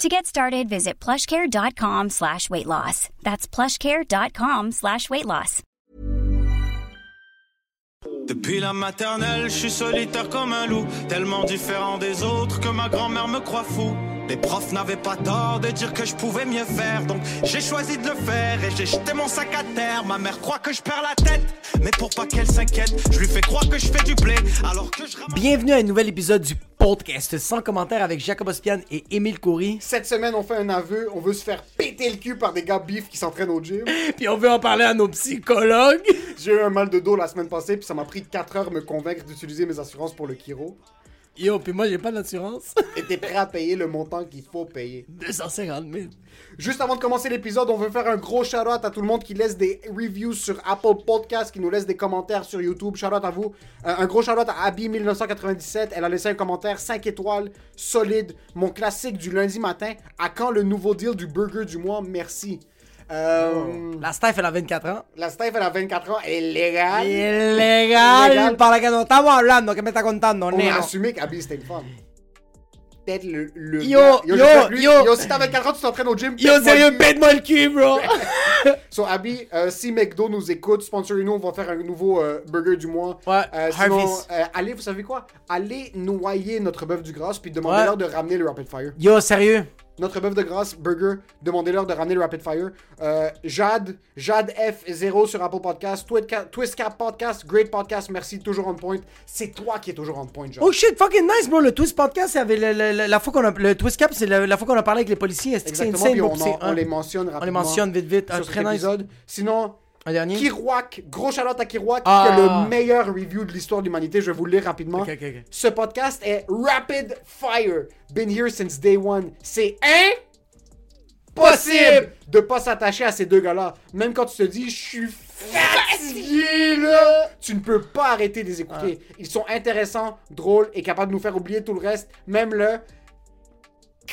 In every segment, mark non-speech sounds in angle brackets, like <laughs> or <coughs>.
To get started, visit plushcare.com slash weight loss. That's plushcare.com slash weight loss. Depuis la maternelle, je suis solitaire comme un loup, tellement différent des autres que ma grand-mère me croit fou. Les profs n'avaient pas tort de dire que je pouvais mieux faire, donc j'ai choisi de le faire et j'ai jeté mon sac à terre. Ma mère croit que je perds la tête, mais pour pas qu'elle s'inquiète, je lui fais croire que je fais du blé, alors que je Bienvenue à un nouvel épisode du podcast sans commentaire avec Jacob Ospian et Émile Coury. Cette semaine, on fait un aveu. On veut se faire péter le cul par des gars bifs qui s'entraînent au gym. <laughs> Puis on veut en parler à nos psychologues. J'ai eu un mal de dos la semaine passée, puis ça m'a pris 4 heures me convaincre d'utiliser mes assurances pour le Kiro. Yo, puis moi j'ai pas d'assurance. <laughs> Et t'es prêt à payer le montant qu'il faut payer. 250 000. Juste avant de commencer l'épisode, on veut faire un gros shout-out à tout le monde qui laisse des reviews sur Apple Podcast, qui nous laisse des commentaires sur YouTube. Shout-out à vous. Euh, un gros shout-out à Abby1997. Elle a laissé un commentaire 5 étoiles, solide. Mon classique du lundi matin. À quand le nouveau deal du burger du mois? Merci. Euh, La staff elle a 24 ans. La Steph, elle a 24 ans. Ilegal. Ilegal. Para que no estamos hablando, que me está contando, On a neno? assumé qu'Abby c'était une femme. Peut-être le, le Yo, gars- yo, lui- yo. yo, si t'as 24 ans, tu t'entraînes au gym. Yo, sérieux, le cul. pète-moi le cul, bro. <laughs> So, Abby, euh, si McDo nous écoute, sponsorez-nous, on va faire un nouveau euh, burger du mois. Ouais, Euh, sinon, euh, allez, vous savez quoi? Allez noyer notre bœuf du grâce, puis demandez-leur de ramener le Rapid Fire. Yo, sérieux. Notre bœuf de grâce, burger, demandez-leur de ramener le Rapid Fire. Euh, Jade, Jade F0 sur Apple Podcast, Twistcap Podcast, great podcast, merci, toujours on point. C'est toi qui es toujours on point, Jade. Oh shit, fucking nice, bro. Le Twist Podcast, c'est le- la fois qu'on a. Le Twist Cap, c'est la, la fois qu'on a parlé avec les policiers. C'est insane, puis bro? on, en- on les mentionne rapidement. On les mentionne vite, vite. Ah, sur très cet nice. épisode. Sinon, Un dernier. Kirouac, gros shout à Kirouac, Ah. qui a le meilleur review de l'histoire de l'humanité. Je vais vous le lire rapidement. Ce podcast est Rapid Fire. Been here since day one. C'est impossible de pas s'attacher à ces deux gars-là. Même quand tu te dis, je suis fatigué là, tu ne peux pas arrêter de les écouter. Ils sont intéressants, drôles et capables de nous faire oublier tout le reste, même le.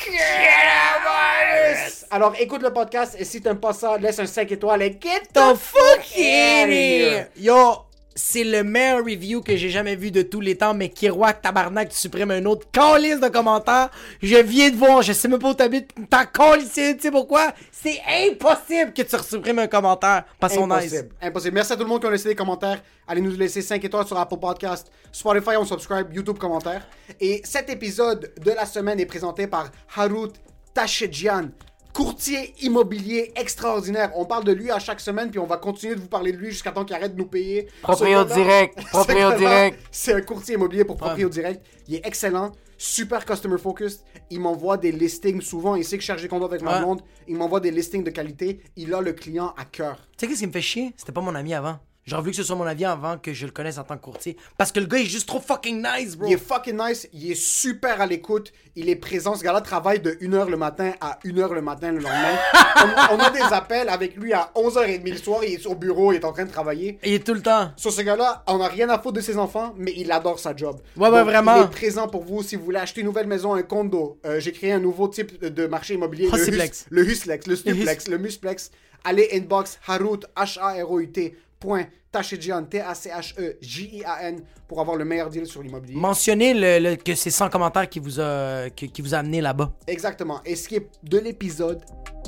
Coronavirus. Alors écoute le podcast et si t'aimes pas ça, laisse un 5 étoiles et get the fuck outta here. Yo, c'est le meilleur review que j'ai jamais vu de tous les temps, mais Kiroak, tabarnak, tu supprimes un autre calice de commentaires. Je viens de voir, je sais même pas où t'habites, t'as calissé, tu sais pourquoi? C'est impossible que tu supprimes un commentaire. Impossible. Impossible. Merci à tout le monde qui a laissé des commentaires. Allez nous laisser 5 étoiles sur Apple Podcast, Spotify, on subscribe, YouTube commentaires. Et cet épisode de la semaine est présenté par Harut Tachedjian, courtier immobilier extraordinaire. On parle de lui à chaque semaine, puis on va continuer de vous parler de lui jusqu'à temps qu'il arrête de nous payer. Proprio direct, <laughs> proprio direct. C'est un courtier immobilier pour Proprio Direct. Il est excellent, super customer focused. Il m'envoie des listings souvent. Il sait que je cherche des condos avec ma Ouais. blonde. Il m'envoie des listings de qualité. Il a le client à cœur. Tu sais qu'est-ce qui me fait chier? C'était pas mon ami avant. J'aurais voulu que ce soit mon ami avant que je le connaisse en tant que courtier. Parce que le gars est juste trop fucking nice, bro. Il est fucking nice, il est super à l'écoute, il est présent. Ce gars-là travaille de 1h le matin à 1h le matin le lendemain. <laughs> on, on a des appels avec lui à 11h30 le soir, il est au bureau, il est en train de travailler. Il est tout le temps. Sur ce gars-là, on n'a rien à foutre de ses enfants, mais il adore sa job. Ouais, ouais, Donc, vraiment. Il est présent pour vous si vous voulez acheter une nouvelle maison, un condo. Euh, J'ai créé un nouveau type de marché immobilier. le, Husiplex. Hus- le Huslex, le Stuplex, le Musplex. Allez inbox Harut, H-A-R-O-U-T, point, Tachedjian, T-A-C-H-E-J-I-A-N, pour avoir le meilleur deal sur l'immobilier. Mentionnez le, le- que c'est 100 commentaires qui vous a, qui, qui vous a amené là-bas. Exactement. Et ce qui est de l'épisode,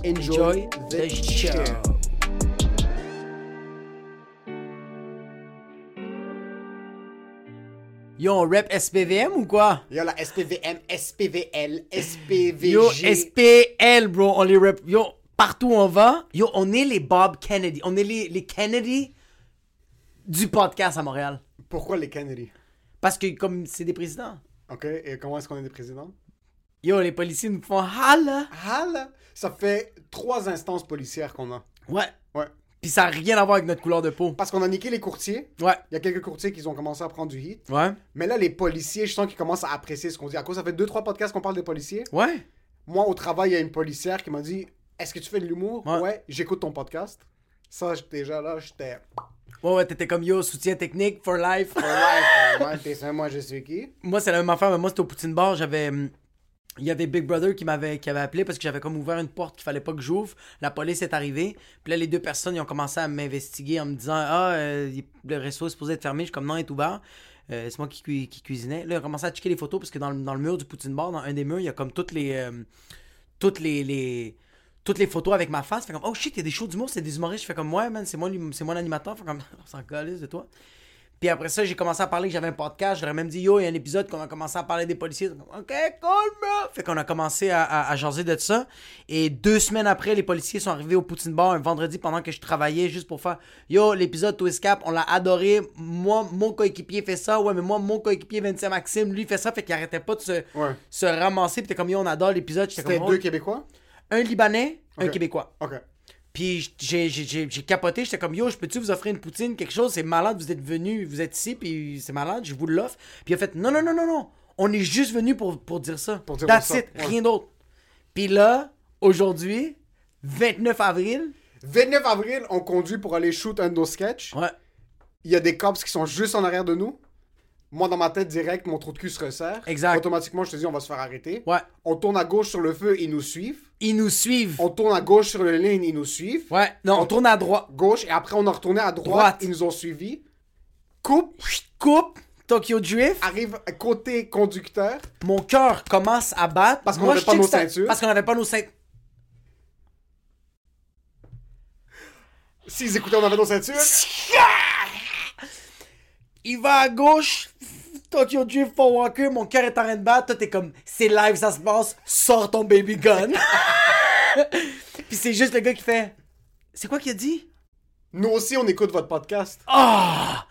enjoy, Enjoy the, the show. show. Yo, on rep SPVM ou quoi? Il y a la SPVM, SPVL, SPVG. Yo, SPL, bro, on les rep. Yo, partout où on va, yo, on est les Bob Kennedy. On est les, les Kennedy du podcast à Montréal. Pourquoi les Kennedy Parce que comme c'est des présidents. Ok, et comment est-ce qu'on est des présidents? Yo, les policiers nous font hala. Là Ça fait trois instances policières qu'on a. Ouais. Ouais. Puis ça n'a rien à voir avec notre couleur de peau. Parce qu'on a niqué les courtiers. Ouais. Il y a quelques courtiers qui ont commencé à prendre du hit. Ouais. Mais là, les policiers, je sens qu'ils commencent à apprécier ce qu'on dit. À cause, ça fait deux, trois podcasts qu'on parle des policiers. Ouais. Moi, au travail, il y a une policière qui m'a dit Est-ce que tu fais de l'humour Ouais. j'écoute ton podcast. Ça, déjà là, j'étais. Ouais, ouais, t'étais comme yo, soutien technique for life. Ouais, moi, t'es ça, moi, je suis qui? Moi, c'est la même affaire, mais moi, c'était au Poutine Bar. J'avais. hum, Il y avait Big Brother qui m'avait qui avait appelé parce que j'avais comme ouvert une porte qu'il fallait pas que j'ouvre. La police est arrivée. Puis là, les deux personnes, ils ont commencé à m'investiguer en me disant Ah, euh, le resto est supposé être fermé. Je suis comme non, il est ouvert. Euh, c'est moi qui, cui- qui cuisinais. Là, ils ont commencé à checker les photos parce que dans le, dans le mur du Poutine Bar, dans un des murs, il y a comme toutes les. euh, toutes les. les- toutes les photos avec ma face, fait comme oh shit, il y a des shows d'humour, c'est des humoristes, je fais comme ouais man, c'est moi c'est moi l'animateur, fait comme <laughs> on s'en calisse de toi. Puis après ça, j'ai commencé à parler que j'avais un podcast. J'aurais même dit, yo, il y a un épisode qu'on a commencé à parler des policiers. Comme, ok, cool, bro. Fait qu'on a commencé à, à, à jaser de ça. Et deux semaines après, les policiers sont arrivés au Poutine Bar un vendredi pendant que je travaillais juste pour faire, yo, l'épisode Twist Cap, on l'a adoré. Moi, mon coéquipier fait ça. Ouais, mais moi, mon coéquipier 25 Maxime, lui, fait ça. Fait qu'il arrêtait pas de se, Ouais. se ramasser. Puis t'es comme, yo, on adore l'épisode. C'était comme, deux oh, Québécois? Un Libanais, un. Québécois. Ok. Puis j'ai, j'ai, j'ai, j'ai capoté, j'étais comme yo, je peux-tu vous offrir une poutine, quelque chose, c'est malade, vous êtes venu, vous êtes ici, puis c'est malade, je vous l'offre. Puis il a fait non, non, non, non, non, on est juste venu pour, pour dire ça. Pour dire That's ça, it, ouais. rien d'autre. Puis là, aujourd'hui, 29 avril, 29 avril, on conduit pour aller shoot un de nos sketchs. ouais, Il y a des cops qui sont juste en arrière de nous. Moi, dans ma tête, direct, mon trou de cul se resserre. Exact. Automatiquement, je te dis, on va se faire arrêter. ouais, On tourne à gauche sur le feu, ils nous suivent. Ils nous suivent. On tourne à gauche sur le ligne, ils nous suivent. Ouais, non, on tourne à droite. Gauche, et après, on a retourné à droite, Droite. ils nous ont suivis. Coupe, Coupe, Tokyo Drift, arrive côté conducteur. mon cœur commence à battre. Parce qu'on Moi, avait je pas nos ceintures. Parce qu'on avait pas nos ceintures. S'ils écoutaient, on avait nos ceintures. <laughs> il va à gauche, Tokyo Drift for Walker, mon cœur est en train de battre, toi t'es comme, c'est live, ça se passe, sors ton baby gun. <laughs> <laughs> Puis c'est juste le gars qui fait, c'est quoi qu'il a dit? Nous aussi, on écoute votre podcast. Ah!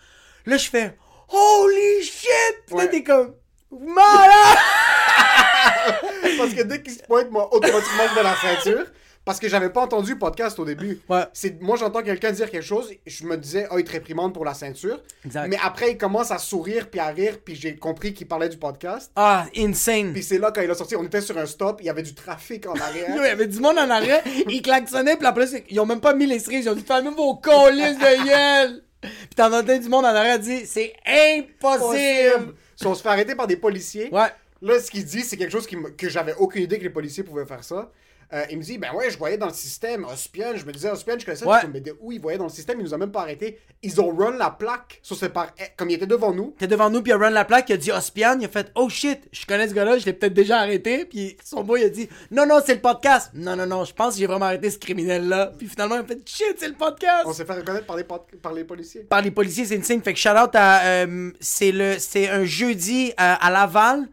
Là je fais, holy shit! Là t'es comme, malade! <laughs> Parce que dès qu'il se pointe, moi, automatiquement, je mets la ceinture. Parce que j'avais pas entendu le podcast au début. Ouais. C'est, moi, j'entends quelqu'un dire quelque chose, je me disais, oh, il te réprimande pour la ceinture. Exact. Mais après, il commence à sourire puis à rire, puis j'ai compris qu'il parlait du podcast. Ah, insane! Puis c'est là, quand il a sorti, on était sur un stop, il y avait du trafic en arrière. <laughs> il y avait du monde en arrêt, ils klaxonnaient, puis après, ils ont même pas mis les cerises, ils ont dit fermez vos colis de <laughs> gueule! Puis t'en entends du monde en arrêt dire c'est impossible! Possible. Si on se fait arrêter par des policiers, Ouais. là, ce qu'il dit, c'est quelque chose qui que j'avais aucune idée que les policiers pouvaient faire ça. Euh, il me dit, ben ouais, je voyais dans le système, Ospion, je me disais, Ospion, je connaissais, Ouais. me disais, où ils voyaient dans le système, ils nous ont même pas arrêtés. Ils ont run la plaque, sur par... eh, comme il était devant nous. T'es devant nous, puis il a run la plaque, il a dit Ospian, il a fait Oh shit, je connais ce gars-là, je l'ai peut-être déjà arrêté. Puis son boy il a dit Non, non, c'est le podcast. Non, non, non, je pense que j'ai vraiment arrêté ce criminel-là. Puis finalement, il a fait Shit, c'est le podcast. On s'est fait reconnaître par les, par les policiers. Par les policiers, c'est une signe. Fait que shout out à. euh, c'est le c'est un jeudi à, à Laval.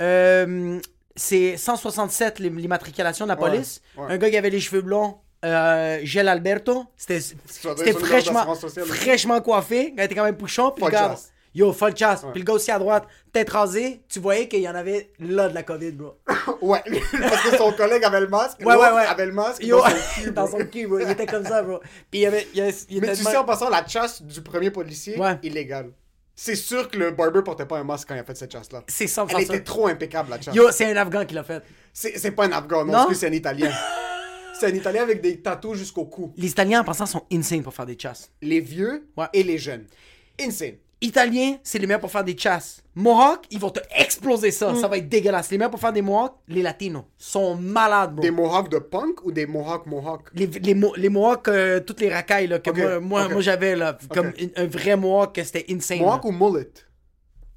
Euh, c'est 167 l'im- l'immatriculation de la police. ouais. Un gars qui avait les cheveux blonds. Euh, Gel Alberto, c'était fraîchement, fraîchement coiffé. Gars était quand même pouchon. Puis le gars, yo, full chasse. Puis le gars aussi à droite, tête rasée. Tu voyais qu'il y en avait là de la COVID, bro. <coughs> Ouais, parce que son collègue avait le masque, Ouais, ouais, ouais. avait le masque Yo, dans son <laughs> cul, dans bro. son cul, bro. Il était comme ça, bro. Puis il y avait. Il, y avait- il Mais était tu sais, en passant, la chasse du premier policier, illégale. C'est sûr que le barber portait pas un masque quand il a fait cette chasse-là. C'est 100% Elle ça. était trop impeccable, la chasse. Yo, c'est un Afghan qui l'a fait. C'est pas un Afghan, non, Non? c'est un Italien. <laughs> c'est un Italien avec des tatous jusqu'au cou. Les Italiens, en passant, sont insane pour faire des chasses. Les vieux Ouais. et les jeunes. Insane. Italiens, c'est les meilleurs pour faire des chasses. Mohawks, ils vont te exploser Mm. ça. Ça va être dégueulasse. Les meilleurs pour faire des Mohawks, les Latinos, sont malades, bro. Des mohawks de punk ou des mohawks mohawks? Les, les, Mo- les Mohawks, euh, toutes les racailles là, que moi, moi, j'avais, là, comme un vrai Mohawk, c'était insane. là. Mohawk ou mullet?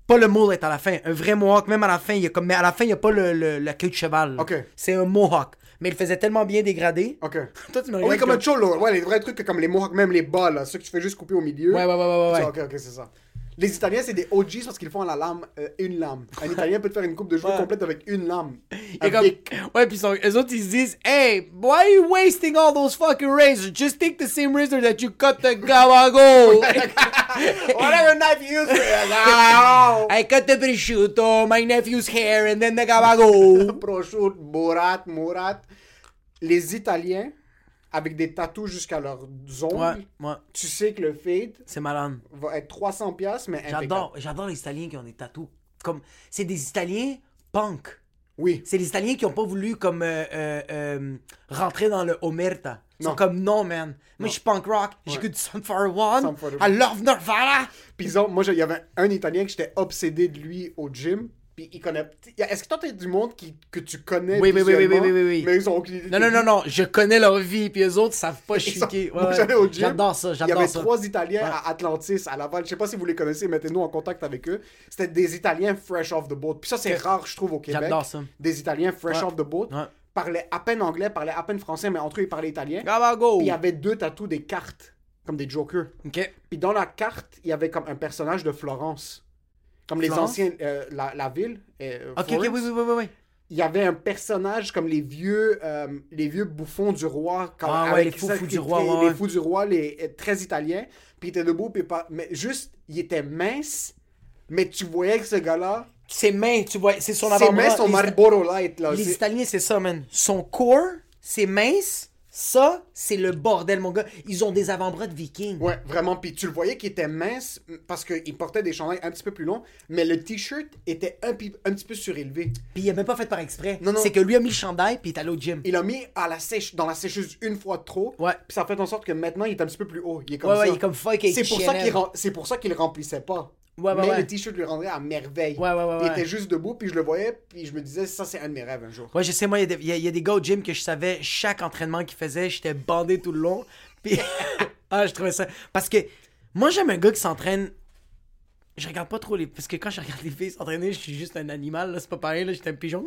Pas le mullet à la fin. Un vrai Mohawk, même à la fin, il y a comme, mais à la fin, il n'y a pas le, le- la queue de cheval. C'est un Mohawk. Mais il faisait tellement bien dégradé. Ok. <laughs> Toi, tu me Oui, regardes comme un cholo. Ouais, les vrais trucs comme les mohawks, même les bas, là, ceux que tu fais juste couper au milieu. Ouais, ouais, ouais, ouais, ouais. Ça, Ok, ok, c'est ça. Les Italiens, c'est des OGs parce qu'ils font à la lame euh, une lame. Un Italien peut te faire une coupe de cheveux Ouais. complète avec une lame. Et comme- ouais, puis eux autres, ils se disent, Hey, why are you wasting all those fucking razors? Just take the same razor that you cut the gabago. <laughs> Whatever knife you use. Ah, <laughs> I cut the prosciutto, my nephew's hair, and then the gabago. <laughs> Prosciutto, Borat, Murat. Les Italiens, avec des tatous jusqu'à leurs ongles, ouais, ouais, tu sais que le fade c'est malade. va être 300 pièces mais. J'adore, j'adore les Italiens qui ont des tatous. Comme, c'est des Italiens punk. Oui. C'est les Italiens qui ont pas voulu comme euh, euh, euh, rentrer dans le omerta. Ils sont Non. comme non man. Moi je suis punk rock. J'écoute du Sum 41. Sum 41. I love Nirvana. Puis ils ont- moi, il y avait un Italien que j'étais obsédé de lui au gym. Puis il connaît. Est-ce que toi, t'as du monde qui, que tu connais Oui, oui, oui, oui, oui, oui, oui, oui. Mais ils ont aucune idée. Non non non non, je connais leur vie puis les autres savent pas sont-. Ouais, ouais. j'allais au gym. J'adore ça, Il y j'adore avait ça. trois Italiens Ouais. à Atlantis, à Laval. Je sais pas si vous les connaissez, mettez-nous en contact avec eux. C'était des Italiens fresh off the boat. Puis ça, c'est rare, je trouve, au Québec. J'adore ça. Des Italiens fresh off the boat. Parlaient à peine anglais, parlaient à peine français, mais entre eux, ils parlaient italien. Puis il y avait deux tatous, des cartes, comme des jokers. Ok. Puis dans la carte, il y avait comme un personnage de Florence. Comme les Florence? anciens, euh, la, la ville. euh, Ok Florence. oui oui oui oui. oui. Il y avait un personnage comme les vieux, euh, les vieux bouffons du roi. Comme, Ah ouais, avec les fous ça, fous qui- du roi, Les, ouais, les ouais. fous du roi, les très italiens. Puis il était debout, puis pas, mais juste, il était mince. Mais tu voyais que ce gars-là, Ses mains, tu vois, c'est son ses avant-bras. mains sont Marlboro Light. Là. Les C'est- Italiens, c'est ça, man. Son corps, c'est mince. Ça, c'est le bordel, mon gars. Ils ont des avant-bras de vikings. Ouais, vraiment. Puis tu le voyais qu'il était mince parce qu'il portait des chandails un petit peu plus longs, mais le t-shirt était un, un petit peu surélevé. Puis il a même pas fait par exprès. Non, non. C'est que lui a mis le chandail, puis il est allé au gym. Il a mis à la sèche, dans la sécheuse une fois de trop. Ouais. Puis ça fait en sorte que maintenant il est un petit peu plus haut. Il est comme Ouais, ça. ouais, il est comme fuck C'est pour ça qu'il rem- c'est pour ça qu'il remplissait pas. Ouais, ouais, mais ouais. le t-shirt lui rendrait à merveille. Ouais, ouais, ouais, Puis Il était juste debout, puis je le voyais, puis je me disais, ça c'est un de mes rêves un jour. Ouais, je sais, moi, il y, a des- il y a- il y a des gars au gym que je savais chaque entraînement qu'ils faisaient, j'étais bandé tout le long. Puis, <laughs> ah, je trouvais ça. Parce que moi, j'aime un gars qui s'entraîne. Je regarde pas trop les. Parce que quand je regarde les filles s'entraîner, je suis juste un animal, là, c'est pas pareil, là, j'étais un pigeon.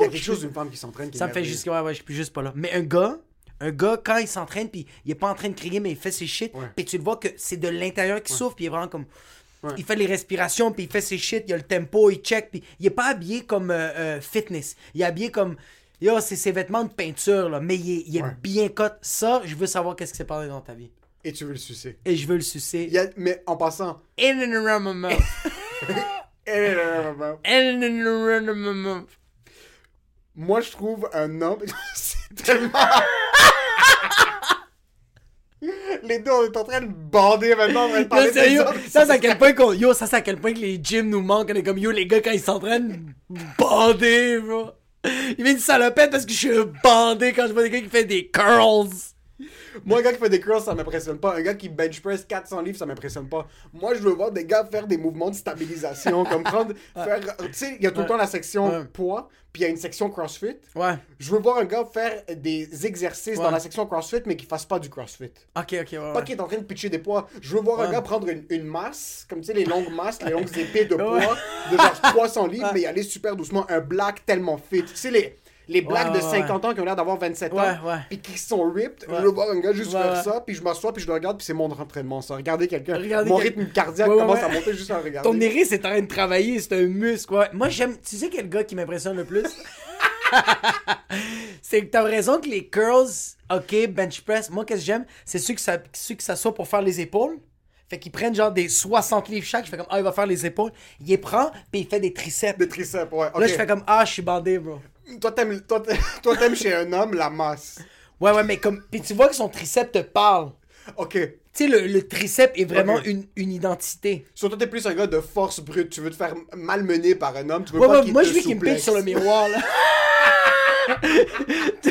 Il y a quelque chose d'une femme qui s'entraîne qui Ça me fait juste. Ouais, ouais, je suis juste pas là. Mais un gars, un gars, quand il s'entraîne, puis il est pas en train de crier, mais il fait ses shit, puis tu le vois que c'est de l'intérieur qui souffre, puis il est vraiment comme. Ouais. Il fait les respirations, puis il fait ses shit, il a le tempo, il check, puis il est pas habillé comme euh, euh, fitness. Il est habillé comme. Yo, c'est ses vêtements de peinture, là, mais il est, il est Ouais. bien cut. Ça, je veux savoir qu'est-ce qui s'est passé dans ta vie. Et tu veux le sucer. Et je veux le sucer. Il y a- Mais en passant. In and around my mouth. <laughs> In and around my mouth. Moi je trouve un homme. <laughs> c'est tellement. <laughs> <laughs> Les deux, on est en train de bander maintenant, on va parler Yo, ça c'est à quel point qu'on, yo, ça c'est à quel point que les gyms nous manquent. On est comme, yo, les gars, quand ils s'entraînent, bandés, bro. Il met une salopette parce que je suis un bandé quand je vois des gars qui font des curls. Moi, un gars qui fait des curls, ça m'impressionne pas. Un gars qui bench press 400 livres, ça m'impressionne pas. Moi, je veux voir des gars faire des mouvements de stabilisation, comme prendre, <laughs> faire, tu sais, il y a tout le temps la section poids, puis il y a une section CrossFit. Ouais. Je veux voir un gars faire des exercices Ouais. dans la section CrossFit, mais qui fasse pas du CrossFit. Ok, ok, ouais. Pas qu'il est en train de pitcher des poids. Je veux voir un gars prendre une, une masse, comme tu sais, les longues <laughs> masses, les longues épées de poids, de genre 300 livres, mais y aller super doucement. Un black tellement fit. Tu sais, les, les blacks de ouais, 50 ans qui ont l'air d'avoir 27 ans, puis qui sont ripped. Je veux voir un gars juste faire ça, puis je m'assois, puis je le regarde, puis c'est mon entraînement, ça. Regardez quelqu'un. Mon quel- rythme cardiaque commence à monter juste en le regarder. Ton iris est en train de travailler, c'est un muscle. Ouais. Moi, j'aime. Tu sais quel gars qui m'impressionne le plus? <laughs> c'est que t'as raison que les curls, ok, bench press, moi, qu'est-ce que j'aime? C'est ceux que ça, ceux que ça soit pour faire les épaules. Fait qu'ils prennent genre des 60 livres chaque. Je fais comme, ah, il va faire les épaules. Il les prend, puis il fait des triceps. Des triceps, ouais. Là, je fais comme, ah, je suis bandé, bro. Toi, t'aimes, toi, t'a- <laughs> toi, t'aimes chez un homme la masse. Ouais, ouais, mais comme. Puis tu vois que son triceps te parle. Ok. Tu sais, le, le triceps est vraiment une, une identité. Surtout, t'es plus un gars de force brute. Tu veux te faire malmener par un homme. Tu veux Ouais, pas ouais, moi, je veux qu'il me pique sur le miroir, là. <laughs> <laughs> tu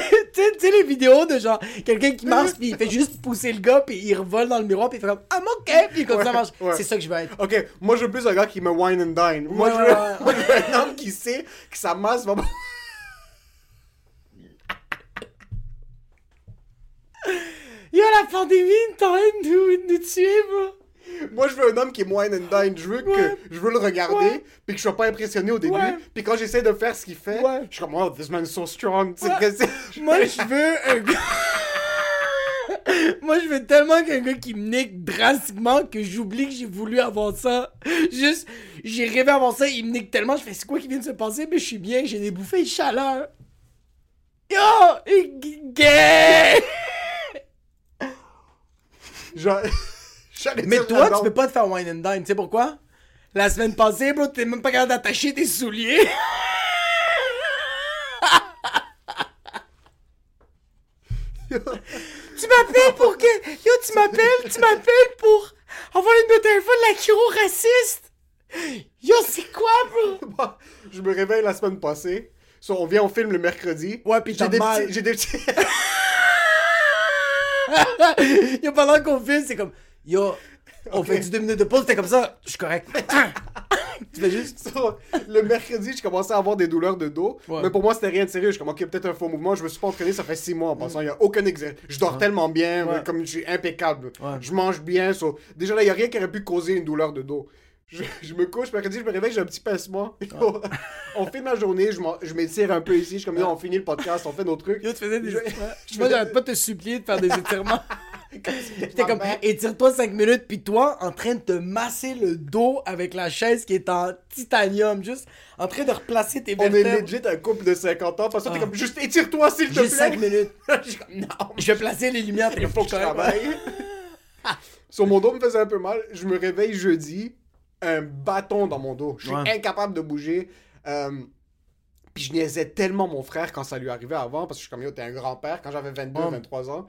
sais- les vidéos de genre quelqu'un qui marche puis il fait juste pousser le gars puis il revole dans le miroir puis il fait comme ah ok puis comme ça marche ouais. c'est ça que je veux être Ok, moi je veux plus un gars qui me wine and dine. Moi, je veux, moi, je veux un homme qui sait que sa masse va. Yo la pandémie est en train de nous, nous tuer bro Moi je veux un homme qui est wine and dine. Je veux que je veux le regarder Ouais. puis que je sois pas impressionné au début. Ouais. Puis quand j'essaie de faire ce qu'il fait, je suis comme oh this man is so strong. <laughs> Moi je veux un gars <laughs> Moi, je veux tellement quelqu'un qui me nique drastiquement que j'oublie que j'ai voulu avoir ça. Juste, j'ai rêvé avant ça, il me nique tellement, je fais c'est quoi qui vient de se passer, mais je suis bien, j'ai des bouffées de chaleur. Yo! Gay! <laughs> <laughs> Mais toi, tu peux pas te faire wine and dine, tu sais pourquoi? La semaine passée, bro, t'es même pas capable d'attacher tes souliers. <laughs> tu m'appelles pour que... Yo, tu m'appelles, tu m'appelles pour avoir une de téléphone la chiro raciste? Yo, c'est quoi, bro? Je me réveille la semaine passée. So, on vient, on filme le mercredi. Ouais, puis j'ai t'as des mal. petits, j'ai des petits. <laughs> <laughs> Yo, pendant qu'on filme, c'est comme... Yo, on fait du deux minutes de pause, t'es comme ça, je suis correct. <laughs> tu fais juste... <laughs> So, le mercredi, je commençais à avoir des douleurs de dos. Ouais. Mais pour moi, c'était rien de sérieux. Je comme, ok, peut-être un faux mouvement. Je me suis pas entraîné, ça fait six mois en passant. Il y a aucun exercice. Je dors tellement bien, Ouais. comme je suis impeccable. Je mange bien. so, Déjà là, il y a rien qui aurait pu causer une douleur de dos. Je, je me couche, mercredi, je me réveille, j'ai un petit pincement. <laughs> on fait ma journée, je, m'étire un peu ici. Je suis comme, on finit le podcast, on fait nos trucs. Yo, tu faisais des Je- étirements. <laughs> je Moi, j'arrête pas te supplier de faire des étirements. <laughs> J'étais comme, étire-toi 5 minutes, puis toi, en train de te masser le dos avec la chaise qui est en titanium, juste en train de replacer tes On est vertèbres. legit un couple de 50 ans. Parce que t'es Ah. comme, juste étire-toi, s'il te plaît. Juste 5 minutes. Je suis comme, non. Je vais placer les lumières. Il faut que je travaille. Sur mon dos me faisait un peu mal. Je me réveille jeudi, un bâton dans mon dos. Je suis Ouais. incapable de bouger. Euh, puis je niaisais tellement mon frère quand ça lui arrivait avant, parce que je suis comme, yo, t'es un grand-père quand j'avais 22, Ouais. 23 ans.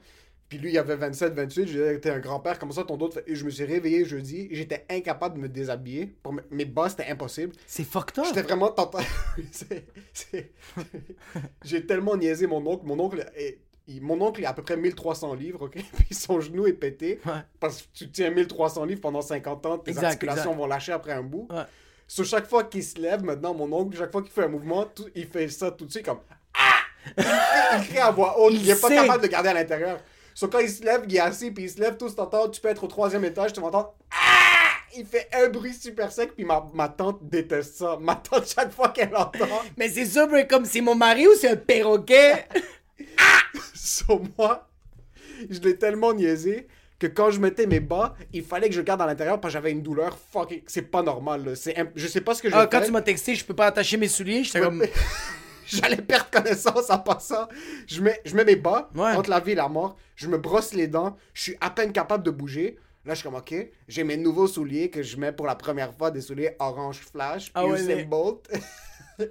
Puis lui, il avait 27, 28. Je disais, t'es un grand-père, comment ça ton dos Et je me suis réveillé jeudi. J'étais incapable de me déshabiller. Pour me- Mes bas, c'était impossible. C'est fucked up. J'étais vraiment tentant. <laughs> <laughs> J'ai tellement niaisé mon oncle. Mon oncle est... il- Mon oncle est à peu près 1300 livres, ok? <laughs> Puis son genou est pété. Ouais. Parce que tu tiens 1300 livres pendant 50 ans, tes Exact, articulations exact. vont lâcher après un bout. Ouais. Sur chaque fois qu'il se lève, maintenant, mon oncle, chaque fois qu'il fait un mouvement, tout- il fait ça tout de suite comme Ah! Il crie, à voix haute. Il Il n'est pas capable de garder à l'intérieur. Sauf quand il se lève, il est assis, puis il se lève, tout t'entends. Tu peux être au troisième étage, tu m'entends Ah! Il fait un bruit super sec, puis ma, ma tante déteste ça. Ma tante, chaque fois qu'elle entend, Mais c'est ça, comme c'est mon mari ou c'est un perroquet? <laughs> <laughs> <laughs> sur moi, je l'ai tellement niaisé que quand je mettais mes bas, il fallait que je garde à l'intérieur parce que j'avais une douleur fucking. C'est pas normal, là. C'est imp- Je sais pas ce que j'ai Ah, quand tu m'as texté, je peux pas attacher mes souliers, j'étais comme. <laughs> J'allais perdre connaissance en passant. Je mets, je mets mes bas Ouais. entre la vie et la mort. Je me brosse les dents. Je suis à peine capable de bouger. Là, je suis comme, OK, j'ai mes nouveaux souliers que je mets pour la première fois, des souliers orange flash, Ah ouais, mais- Bolt. <laughs>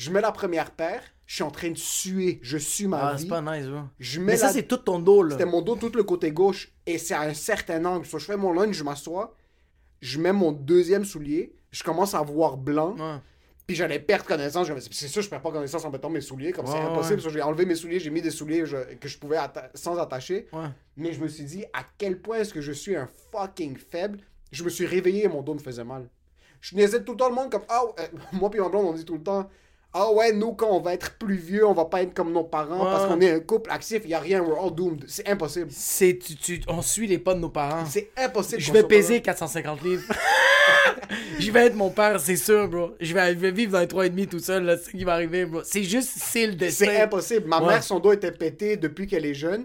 je mets la première paire. Je suis en train de suer. Je sue ma Ah, vie. c'est pas nice. Je mets Mais ça, la- c'est tout ton dos, là. C'était mon dos, tout le côté gauche. Et c'est à un certain angle. So, je fais mon lunge, je m'assois. Je mets mon deuxième soulier. Je commence à voir blanc. Ouais. Puis j'allais perdre connaissance. C'est sûr, je perds pas connaissance en mettant mes souliers. Comme c'est Ouais, impossible. ouais. J'ai enlevé mes souliers. J'ai mis des souliers je- que je pouvais atta- sans attacher. Ouais. Mais je me suis dit, à quel point est-ce que je suis un fucking faible? Je me suis réveillé et mon dos me faisait mal. Je niaisais tout le temps le monde comme, ah, ouais. <laughs> moi puis ma blonde, on dit tout le temps, ah ouais, nous, quand on va être plus vieux, on va pas être comme nos parents Ouais. parce qu'on est un couple actif, il y a rien, we're all doomed. C'est impossible. C'est, tu, tu, on suit les pas de nos parents. C'est impossible. Je vais peser 450 livres. <laughs> je vais être mon père, c'est sûr, bro. Je vais, je vais vivre dans les 3,5 tout seul, là, c'est ce qui va arriver, bro. C'est juste, c'est le destin. C'est impossible. Ma Ouais. mère, son dos était pété depuis qu'elle est jeune.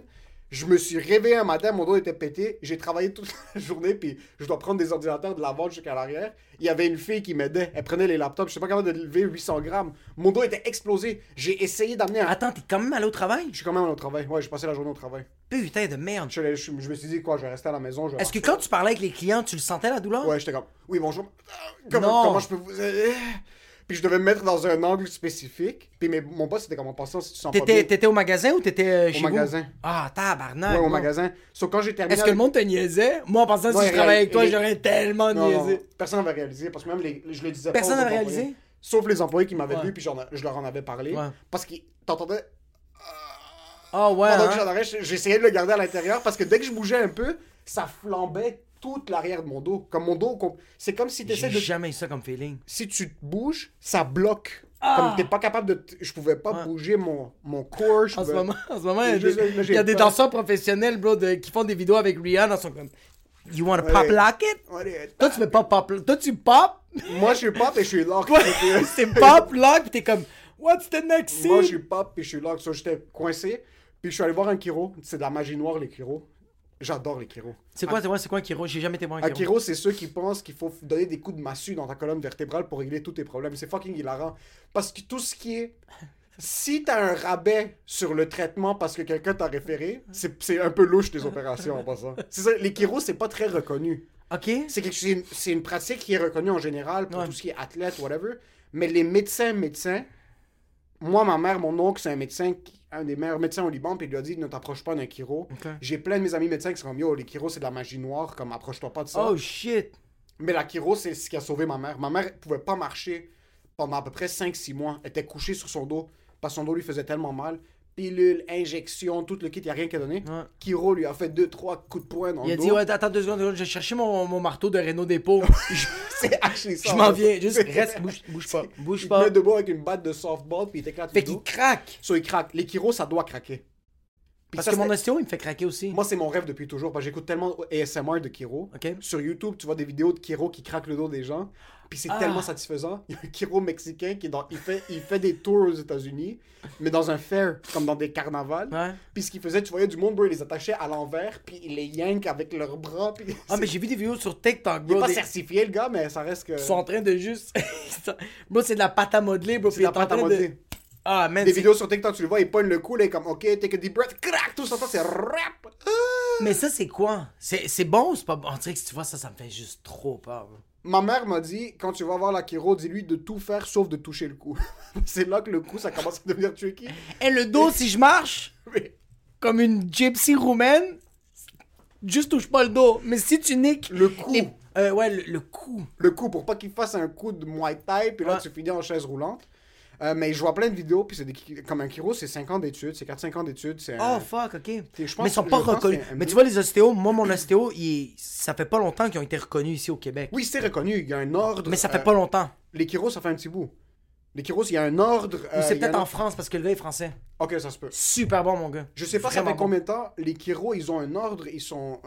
Je me suis réveillé un matin, mon dos était pété. J'ai travaillé toute <laughs> la journée, puis je dois prendre des ordinateurs de l'avant jusqu'à l'arrière. Il y avait une fille qui m'aidait. Elle prenait les laptops. Je suis pas capable de lever 800 grammes. Mon dos était explosé. J'ai essayé d'amener un. Attends, t'es quand même allé au travail? Je suis quand même au travail. Ouais, j'ai passé la journée au travail. Putain de merde. Je, je- je me suis dit, quoi, je vais rester à la maison. Est-ce que quand tu parlais avec les clients, tu le sentais la douleur? Ouais, j'étais comme, oui, bonjour. Comment, Non. comment je peux vous aider? Puis je devais me mettre dans un angle spécifique. Puis mes- mon boss, c'était comme en passant, si tu sens pas T'étais, bien. t'étais au magasin ou t'étais euh, chez vous? magasin. Ah, tabarnak. Ouais, au non. magasin. Sauf quand j'ai terminé. Est-ce que le monde te niaisait? Moi, en pensant, Ouais, si je travaillais avec toi, les- j'aurais tellement Non, non, niaisé. personne n'avait réalisé parce que même les, je le disais Personne pas. n'avait réalisé? employés. Sauf les employés qui m'avaient Ouais. vu, puis j'en a- je leur en avais parlé. Parce qu'ils t'entendaient. Ah ouais, Pendant hein? que j'en arrêt, j'essayais de le garder à l'intérieur parce que dès que je bougeais un peu, ça flambait toute l'arrière de mon dos. Comme mon dos, c'est comme si tu J'ai essaies de. jamais eu ça comme feeling. Si tu te bouges, ça bloque. Ah! Comme t'es pas capable de. t- Je pouvais pas Ouais. bouger mon, mon corps. je En ce pouvais- moment, en ce moment, il y a des, y a danseurs professionnels, bro, de- qui font des vidéos avec Rihanna, ils sont comme You wanna pop lock it? Toi, tu fais pas pop. Toi, tu pop? Moi, je suis pop et je suis lock. Toi, <laughs> c'est pop lock, pis t'es comme What's the next scene? Moi, je suis pop et je suis lock. So, j'étais coincé. Puis je suis allé voir un chiro. C'est de la magie noire, les chiros. J'adore les chiros. C'est quoi, c'est quoi, un Kiro? J'ai jamais été voir un Kiro. c'est ceux qui pensent qu'il faut donner des coups de massue dans ta colonne vertébrale pour régler tous tes problèmes. C'est fucking hilarant. Parce que tout ce qui est. Si t'as un rabais sur le traitement parce que quelqu'un t'a référé, c'est un peu louche des opérations en passant. C'est ça, les chiros, c'est pas très reconnu. Ok. C'est une, une pratique qui est reconnue en général pour Ouais. tout ce qui est athlète, whatever. Mais les médecins, médecins, moi, ma mère, mon oncle, c'est un médecin, qui- un des meilleurs médecins au Liban, puis il lui a dit ne t'approche pas d'un chiro. Ok. J'ai plein de mes amis médecins qui sont comme yo, les chiros, c'est de la magie noire, comme approche-toi pas de ça. Oh shit. Mais la chiro, c'est ce qui a sauvé ma mère. Ma mère pouvait pas marcher pendant à peu près 5-6 mois. Elle était couchée sur son dos parce que son dos lui faisait tellement mal. Pilule, injection, tout le kit, il a rien qu'à donner. Ouais. Chiro lui a fait 2-3 coups de poing dans Il a le dit, dos. ouais, attends deux secondes, deux secondes, je vais chercher mon, mon marteau de Renault dépôt. <laughs> je C'est actually ça. je m'en en viens, juste <laughs> reste, bouge, bouge pas, bouge Il pas. met debout avec une batte de softball puis il t'éclate Fait le qu'il dos. craque. So, il craque. Les Kiro, ça doit craquer. Puis Parce ça, que mon ostéo, il me fait craquer aussi. Moi, c'est mon rêve depuis toujours. Parce que j'écoute tellement ASMR de Kiro. Sur YouTube, tu vois des vidéos de Kiro qui craquent le dos des gens. Puis c'est Ah. tellement satisfaisant. Il y a un Kiro mexicain qui dans... il, fait... il fait des tours aux États-Unis, mais dans un fair, comme dans des carnavals. Ouais. Puis ce qu'il faisait, tu voyais du monde, bro, il les attachait à l'envers, puis il les yank avec leurs bras. Puis Ah, mais j'ai vu des vidéos sur TikTok, Il est bro. pas des- certifié, le gars, mais ça reste que. Ils sont en train de juste. <laughs> bro, c'est de la pâte à modeler, bro. C'est puis la en pâte à de- modeler. Ah, man. Des vidéos sur TikTok, tu le vois, il pogne le cou, là, comme, ok, take a deep breath, crack, tout ça, c'est rap. Mais ça, c'est quoi? C'est c'est bon ou c'est pas bon? On dirait que si tu vois ça, ça me fait juste trop peur, bro. Ma mère m'a dit, quand tu vas voir la chiro, dis-lui de tout faire sauf de toucher le cou. <laughs> c'est là que le cou, ça commence à devenir tricky. Et le dos, si je marche <laughs> comme une gypsy roumaine, juste touche pas le dos. Mais si tu niques. le cou, les- euh, ouais, le, le cou. le cou, pour pas qu'il fasse un coup de Muay Thai, puis là, Ouais. tu finis en chaise roulante. Euh, mais je vois plein de vidéos, puis c'est des... comme un chiro, c'est 5 ans d'études, c'est 4-5 ans d'études, c'est un- Oh, fuck, ok. je pense- Mais ils sont pas reconnus. un Mais tu vois, les ostéos, moi, mon ostéo, il... ça fait pas longtemps qu'ils ont été reconnus ici au Québec. Oui, c'est reconnu, il y a un ordre. Mais ça euh, fait pas longtemps. Les chiros, ça fait un petit bout. Les chiros, il y a un ordre. Euh, c'est a peut-être en ordre- France parce que le gars est français. Ok, ça se peut. Super bon, mon gars. Je sais pas ça Vraiment fait bon. combien de temps. Les chiros, ils ont un ordre, ils sont.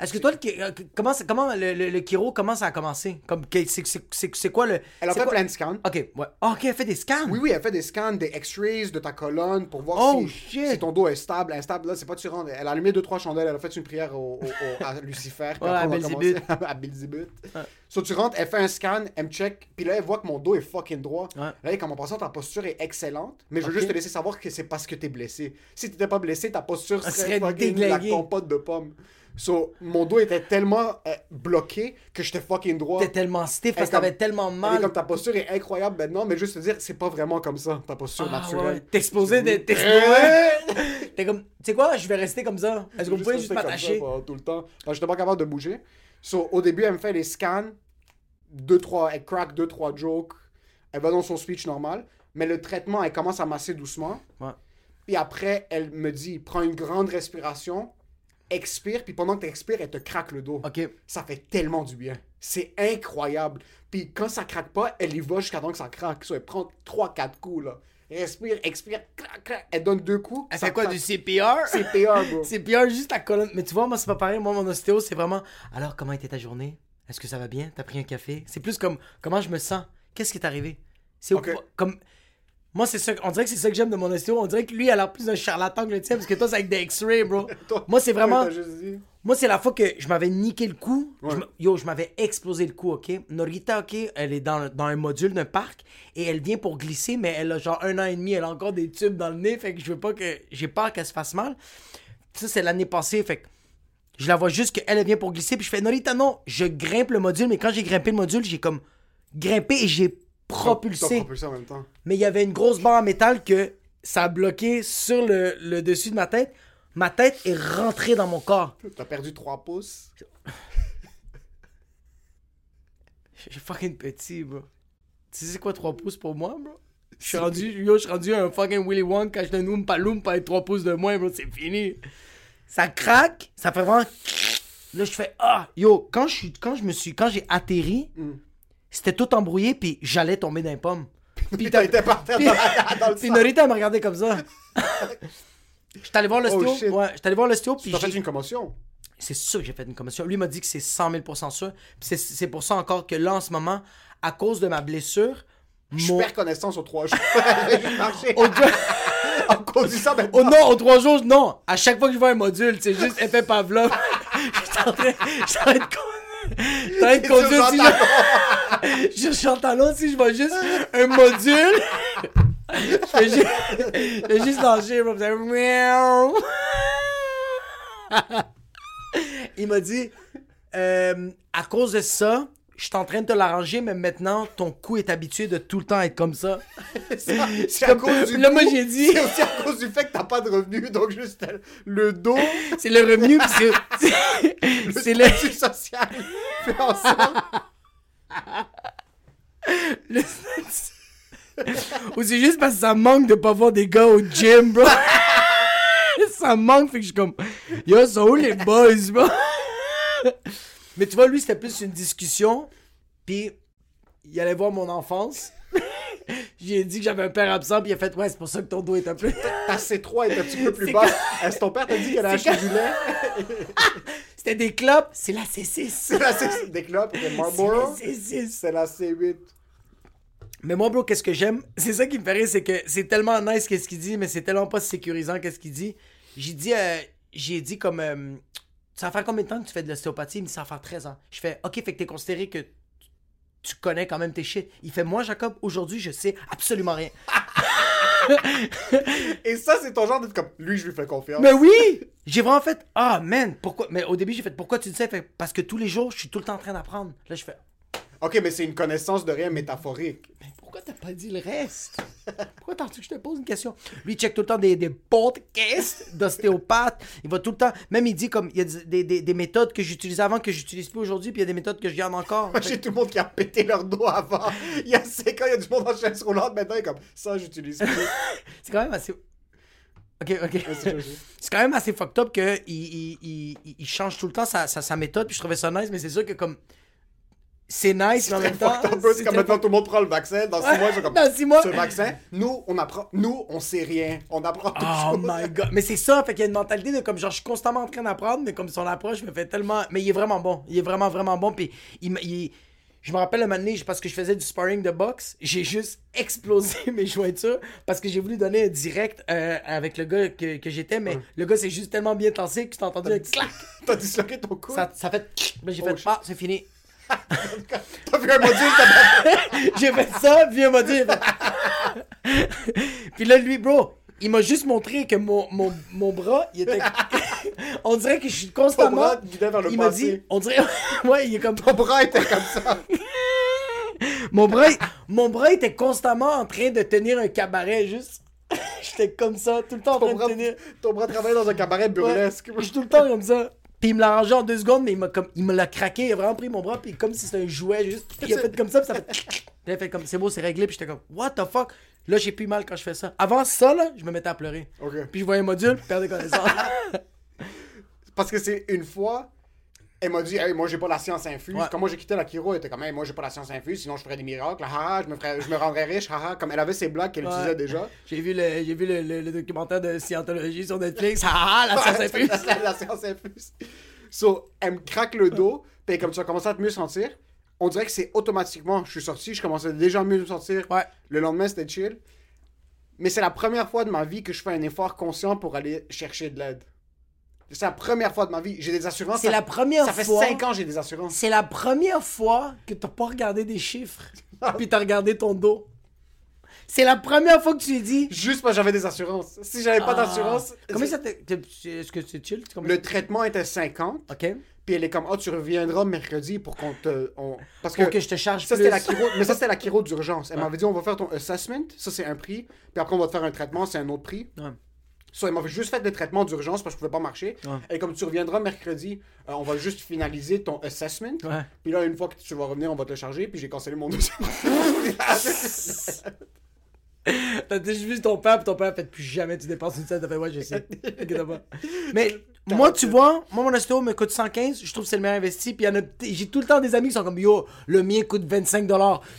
Est-ce que toi, le, euh, comment, ça- comment le, le, le chiro, comment ça a commencé? Comme, c'est, quoi le. Elle a fait quoi- plein de scans. Ok, ouais. Ah, ok, elle fait des scans? Oui, oui, elle fait des scans, des X-rays de ta colonne pour voir Oh, si, shit. si ton dos est stable, instable. Là, c'est pas tu rends. Elle a allumé deux trois chandelles, elle a fait une prière au, au- au- à Lucifer. Ouais, à Belzébuth. <laughs> à Belzébuth. So, tu rentres, elle fait un scan, elle me check, puis là, elle voit que mon dos est fucking droit. Ouais. Là, comme en passant, ta posture est excellente, mais je veux juste te laisser savoir que c'est parce que t'es blessé. Si t'étais pas blessé, ta posture Elle serait, serait fucking la compote de pommes. So, mon dos était tellement euh, bloqué que j'étais fucking droit. T'es tellement stiff parce que Elle t'avais tellement Elle mal. comme ta posture est incroyable maintenant, mais juste te dire, c'est pas vraiment comme ça, ta posture Ah, naturelle. ouais, t'exposais. Ouais. T'es comme, tu sais quoi, je vais rester comme ça. Est-ce que vous pouvez juste m'attacher? tout le temps. J'étais pas capable de bouger. So, au début, elle me fait les scans, deux, trois, elle crack deux, trois jokes. Elle va dans son speech normal. Mais le traitement, elle commence à masser doucement. Ouais. Puis après, elle me dit, prends une grande respiration, expire, puis pendant que tu expires, elle te craque le dos. Ok. Ça fait tellement du bien. C'est incroyable. Puis quand ça craque pas, elle y va jusqu'à temps que ça craque. So, elle prend 3-4 coups, là. Respire, expire, crac, crac. Elle donne deux coups. Elle fait quoi, du CPR pire, bro. <laughs> Pire juste la colonne. Mais tu vois, moi, c'est pas pareil. Moi, mon ostéo, c'est vraiment. Alors, comment était ta journée? Est-ce que ça va bien? T'as pris un café? C'est plus comme comment je me sens? Qu'est-ce qui est arrivé? C'est au- Ok. comme. Moi, c'est ça. On dirait que c'est ça que j'aime de mon ostéo. On dirait que lui, il a l'air plus un charlatan que le tien parce que toi, c'est avec des X-rays, bro. <laughs> Toi- moi, c'est vraiment. Moi, c'est la fois que je m'avais niqué le cou. Ouais. Je me- Yo, je m'avais explosé le cou, ok? Norita, ok, elle est dans, dans un module d'un parc et elle vient pour glisser, mais elle a genre un an et demi, elle a encore des tubes dans le nez, fait que je veux pas que. J'ai peur qu'elle se fasse mal. Ça, c'est l'année passée, fait que je la vois juste qu'elle elle vient pour glisser, puis je fais Norita, non, je grimpe le module, mais quand j'ai grimpé le module, j'ai comme grimpé et j'ai propulsé. propulsé en même temps. Mais il y avait une grosse barre en métal que ça a bloqué sur le, le dessus de ma tête. Ma tête est rentrée dans mon corps. T'as perdu 3 pouces. Je suis fucking petit, bro. Tu sais c'est quoi 3 pouces pour moi, bro? Je suis rendu, yo, je suis rendu un fucking Willy Wonka quand je donne Oompa Loompa avec 3 pouces de moins, bro, c'est fini. Ça craque, ça fait vraiment... Là, je fais, ah, yo, quand je, suis, quand je me suis, quand j'ai atterri, c'était tout embrouillé, puis j'allais tomber dans les pommes. <laughs> Puis t'as été par terre dans, la- dans le puis sang. Norita me regardait comme ça. <laughs> J'étais allé voir l'ostéo. Oh, shit. ouais, j'étais allé voir l'ostéo, puis T'as fait une commotion? c'est sûr que j'ai fait une commotion. Lui m'a dit que c'est 100 000% sûr. Puis c'est, pour ça encore que là, en ce moment, à cause de ma blessure, Je mon... perds connaissance aux 3 jours. <laughs> Au. <laughs> En conduisant Oh maintenant. non, en trois jours, non. À chaque fois que je vois un module, c'est juste effet Pavlov. <laughs> Je suis en train, je de je. Si je, je suis en talon, si je vois juste un module, je fais juste, je fais juste bro. Il m'a dit, euh, à cause de ça, je suis en train de te l'arranger, mais maintenant, ton cou est habitué de tout le temps être comme ça. <laughs> C'est à cause du là, moi, j'ai dit- C'est aussi à cause du fait que t'as pas de revenus, donc juste le dos, C'est le revenu, puis c'est- c'est... C'est le... statut social fait en sorte. <laughs> le- Ou c'est juste parce que ça manque de pas voir des gars au gym, bro. <laughs> ça manque, fait que je suis comme... Yo, sont où les boys, bro? Mais tu vois, lui, c'était plus une discussion, puis il allait voir mon enfance. <laughs> J'ai dit que j'avais un père absent, puis il a fait « Ouais, c'est pour ça que ton dos est un peu... Ta C3 est un petit peu <laughs> plus basse. Est-ce que ton père t'a dit qu'elle a acheté du lait? » C'était des clopes, c'est la C6. C'est la C... Des clopes, des C'est la Marlboro. C6. C'est la C8. Mais moi, bro, qu'est-ce que j'aime? <laughs> C'est ça qui me fait rire, c'est que c'est tellement nice qu'est-ce qu'il dit, mais c'est tellement pas sécurisant qu'est-ce qu'il dit. J'ai dit, euh, j'ai dit comme, euh, ça va faire combien de temps que tu fais de l'ostéopathie? Il me dit, ça va faire 13 ans. Je fais, ok, fait que t'es considéré que tu connais quand même tes shit. Il fait, moi, Jacob, aujourd'hui, je sais absolument rien. <laughs> Et ça, c'est ton genre d'être comme, lui, je lui fais confiance. Mais oui! J'ai vraiment fait, ah, man, pourquoi? Mais au début, j'ai fait, pourquoi tu dis ça? Fait, parce que tous les jours, je suis tout le temps en train d'apprendre. Là, je fais, Ok, mais c'est une connaissance de rien métaphorique. Mais pourquoi t'as pas dit le reste? <laughs> Pourquoi t'as que je te pose une question? Lui, il check tout le temps des, des podcasts d'ostéopathe. Il va tout le temps. Même, il dit comme. Il y a des, des- des- des méthodes que j'utilisais avant que j'utilise plus aujourd'hui, puis il y a des méthodes que je garde encore. Moi, j'ai tout le monde qui a pété leur dos avant. Il y a 5 ans, il y a du monde en chaise roulante. Maintenant, il est comme, ça, j'utilise plus. <laughs> C'est quand même assez. Ok, ok. c'est. C'est quand même assez fucked up qu'il il, il, il- il change tout le temps sa, sa, sa méthode, puis je trouvais ça nice, mais c'est sûr que comme. C'est nice, mais en même temps. C'est un peu c'est comme maintenant tout le monde prend le vaccin. Dans 6 Ouais, mois, sont comme, dans six mois. ce vaccin, nous, on apprend, nous, on sait rien. On apprend tout Oh chose. my god. Mais c'est ça, fait qu'il y a une mentalité de comme genre je suis constamment en train d'apprendre, mais comme son approche me fait tellement. Mais il est vraiment bon. Il est vraiment, vraiment bon. Puis il, Je me rappelle un moment donné, parce que je faisais du sparring de boxe, j'ai juste explosé <laughs> mes jointures parce que j'ai voulu donner un direct euh, avec le gars que, que j'étais, mais le gars s'est juste tellement bien tassé que tu t'as entendu un clac. T'as disloqué ton cou. Ça, ça fait. Ben, j'ai Oh, fait shit. ah, c'est fini. T'as vu un module, <laughs> J'ai fait ça, puis il m'a dit. puis là, lui, bro, il m'a juste montré que mon, mon, mon bras, il était. <laughs> on dirait que je suis constamment. bras vers le il m'a dit, on dirait. <laughs> ouais, il est comme. Ton bras était comme ça. Mon bras, mon bras était constamment en train de tenir un cabaret, juste. J'étais comme ça, tout le temps en train Ton de tenir. ton bras travaillait dans un cabaret Ouais, burlesque. Je suis tout le temps comme ça. Puis il me l'a arrangé en deux secondes, mais il m'a comme il me l'a craqué, il a vraiment pris mon bras, puis comme si c'était un jouet, juste. Puis il a fait comme ça, puis ça fait. <laughs> Puis il a fait comme c'est beau, c'est réglé, puis j'étais comme what the fuck? Là, j'ai plus mal quand je fais ça. Avant ça, là, je me mettais à pleurer. Ok. Puis je voyais un module, perdais connaissance. <laughs> Parce que c'est une fois, elle m'a dit, hey, moi j'ai pas la science infuse. Ouais. Quand moi j'ai quitté la Kiro, elle était comme, hey, moi j'ai pas la science infuse, sinon je ferais des miracles. Haha, je me, ferais, je me rendrais riche. Haha, comme elle avait ses blagues qu'elle Ouais. utilisait déjà. <laughs> j'ai vu, le, j'ai vu le, le- le documentaire de scientologie sur Netflix. Ah, la science infuse. la, <laughs> la science infuse. So, elle me craque le dos, puis comme tu vas commencer à te mieux sentir, on dirait que c'est automatiquement, je suis sorti, je commençais déjà à mieux me sentir. Ouais. Le lendemain, c'était chill. Mais c'est la première fois de ma vie que je fais un effort conscient pour aller chercher de l'aide. C'est la première fois de ma vie. J'ai des assurances. C'est ça- la première Ça fait fois. 5 ans que j'ai des assurances. C'est la première fois que t'as pas regardé des chiffres, <laughs> puis t'as regardé ton dos. C'est la première fois que tu lui dis. Juste parce que j'avais des assurances. Si j'avais pas Ah. d'assurance. Comment ça Est-ce que c'est chill? Comment- Le traitement était 50. Ok. Puis elle est comme, oh, tu reviendras mercredi pour qu'on te. on- Parce que. Pour que je te charge Ça, plus. la chiro, <laughs> mais ça, c'était la chiro d'urgence. Elle m'avait dit, on va faire ton assessment, ça, c'est un prix. Puis après, on va te faire un traitement, c'est un autre prix. Ouais. So, elle m'avait juste fait des traitements d'urgence parce que je pouvais pas marcher. Ouais. Et comme tu reviendras mercredi, euh, on va juste finaliser ton assessment. Ouais. Puis là, une fois que tu vas revenir, on va te le charger. Puis j'ai cancellé mon dossier. <laughs> T'as juste vu ton père, puis ton père a fait plus jamais tu dépenses une scène. T'as fait, ouais, je sais. Inquiète pas. Mais moi, tu vois, moi, mon ostéo me coûte 115. Je trouve que c'est le meilleur investi. Puis j'ai tout le temps des amis qui sont comme, yo, le mien coûte 25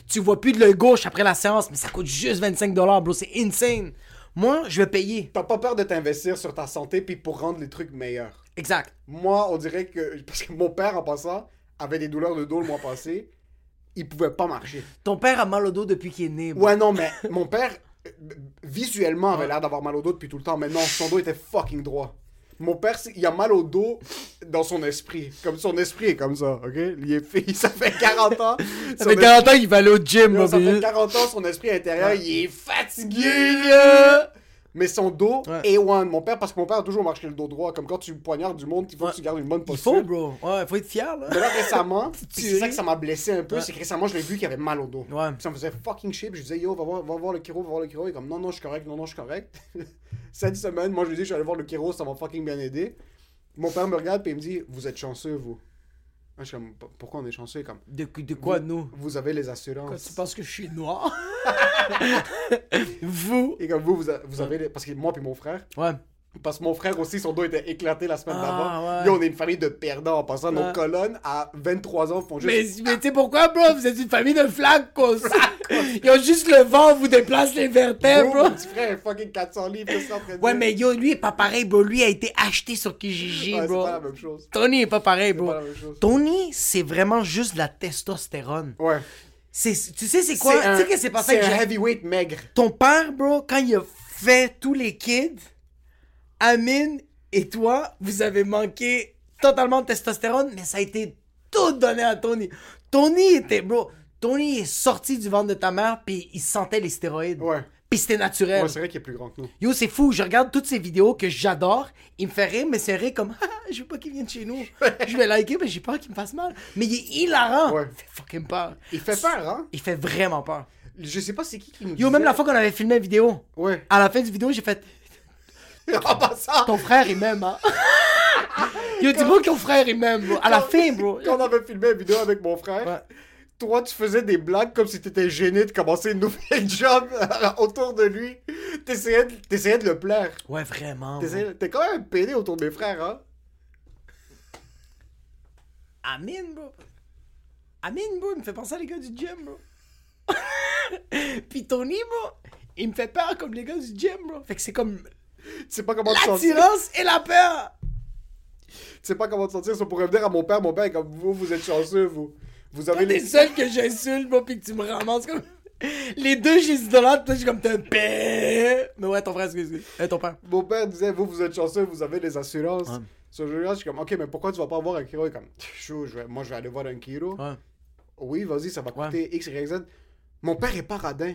Tu vois plus de l'œil gauche après la séance, mais ça coûte juste 25 bro. C'est insane. Moi, je vais payer. T'as pas peur de t'investir sur ta santé puis pour rendre les trucs meilleurs. Exact. Moi, on dirait que. Parce que mon père, en passant, avait des douleurs de dos le mois passé. Il pouvait pas marcher. Ton père a mal au dos depuis qu'il est né. Ouais, non, mais mon père, euh, visuellement avait l'air d'avoir mal au dos depuis tout le temps, mais non, son dos était fucking droit. Mon père, il a mal au dos dans son esprit. Comme son esprit est comme ça, ok? Il est fait, <laughs> ça fait 40 ans. Ça fait 40 ans qu'il va aller au gym, mon ça fait bébé. 40 ans, son esprit intérieur, il est fatigué. Yeah. Mais son dos, Ouais. A1. Mon père, parce que mon père a toujours marché le dos droit. Comme quand tu poignardes du monde, il faut Ouais. que tu gardes une bonne Il posture. faut, bro. Ouais, faut être fier, là. Mais là, récemment, <laughs> c'est ça que ça m'a blessé un peu, Ouais. c'est que récemment, je l'ai vu qu'il avait mal au dos. Ouais. Puis ça me faisait fucking shit. Je disais, yo, va voir, va voir le chiro, va voir le chiro. Il est comme, non, non, je suis correct, non, non, je suis correct. <laughs> Cette semaine, moi, je lui dis, je suis allé voir le chiro, ça m'a fucking bien aidé. Mon père me regarde, puis il me dit, vous êtes chanceux, vous. Moi, je suis comme, pourquoi on est chanceux? Comme, De, de quoi, vous, nous? Vous avez les Quand assurances. tu penses que je suis noir? <laughs> Vous? Et comme vous, vous, a- vous avez les... Parce que moi puis mon frère, Ouais. Parce que mon frère aussi, son dos était éclaté la semaine Ah, d'avant. ouais. Yo, on est une famille de perdants en passant. Nos colonnes, à 23 ans, font Mais, juste... mais tu sais pourquoi, bro? Vous êtes une famille de flacos. <laughs> Ils ont juste le vent, vous déplace les vertèbres, Bro, mon petit frère est fucking 400 livres, c'est Ouais, mais yo, lui est pas pareil, bro. Lui a été acheté sur Kijiji, Ouais, c'est bro. pas la même chose. Tony est pas pareil, bro. pas la même chose. Tony, c'est vraiment juste de la testostérone. Ouais. C'est, tu sais, c'est quoi? C'est un- Tu sais que c'est pas ça C'est que un j'ai- heavyweight maigre. Ton père, bro, quand il a fait tous les kids, Amine et toi, vous avez manqué totalement de testostérone, mais ça a été tout donné à Tony. Tony était, bro, Tony est sorti du ventre de ta mère, puis il sentait les stéroïdes. Ouais. Puis c'était naturel. Ouais, c'est vrai qu'il est plus grand que nous. Yo, c'est fou, je regarde toutes ces vidéos que j'adore, il me fait rire, mais c'est rire comme, <laughs> Ah, je veux pas qu'il vienne chez nous. <laughs> je vais liker, mais j'ai peur qu'il me fasse mal. Mais il est hilarant. Ouais. Il fait fucking peur. Il fait peur, hein? Il fait vraiment peur. Je sais pas c'est qui qui nous Yo, disait- même la fois qu'on avait filmé une vidéo, Ouais. à la fin du vidéo, j'ai fait, <laughs> en passant, ton frère il m'aime, hein. Yo, dis-moi que ton frère il m'aime, bro. À la fin, bro. <laughs> quand on avait filmé une vidéo avec mon frère, Ouais. toi, tu faisais des blagues comme si t'étais gêné de commencer une nouvelle <laughs> job autour de lui. T'essayais de, t'essayais de le plaire. Ouais, vraiment. T'es quand même pédé autour de mes frères, hein? Amine, bro. Amine, bro, il me fait penser à les gars du gym, bro. Puis Tony, bro, il me fait peur comme les gars du gym, bro. Fait que c'est comme Tu sais pas comment te sentir. l'attirance et la peur. Tu sais pas comment te sentir. Ça pourrait venir à mon père. Mon père est comme vous, vous êtes chanceux, vous. Vous avez les. le seul que j'insulte, moi, pis que tu me ramasses comme. Les deux, je les idolâtre, toi, je suis comme t'es un père. Mais ouais, ton frère, excuse, excuse. Eh, ton père. Mon père disait vous, vous êtes chanceux, vous avez les assurances. Ouais. Sur le je suis comme ok, mais pourquoi tu vas pas voir un chiro? Il est comme chou, je vais- moi je vais aller voir un. Ouais. Oui, vas-y, ça va Ouais. coûter X, Y, Z. Mon père est pas radin.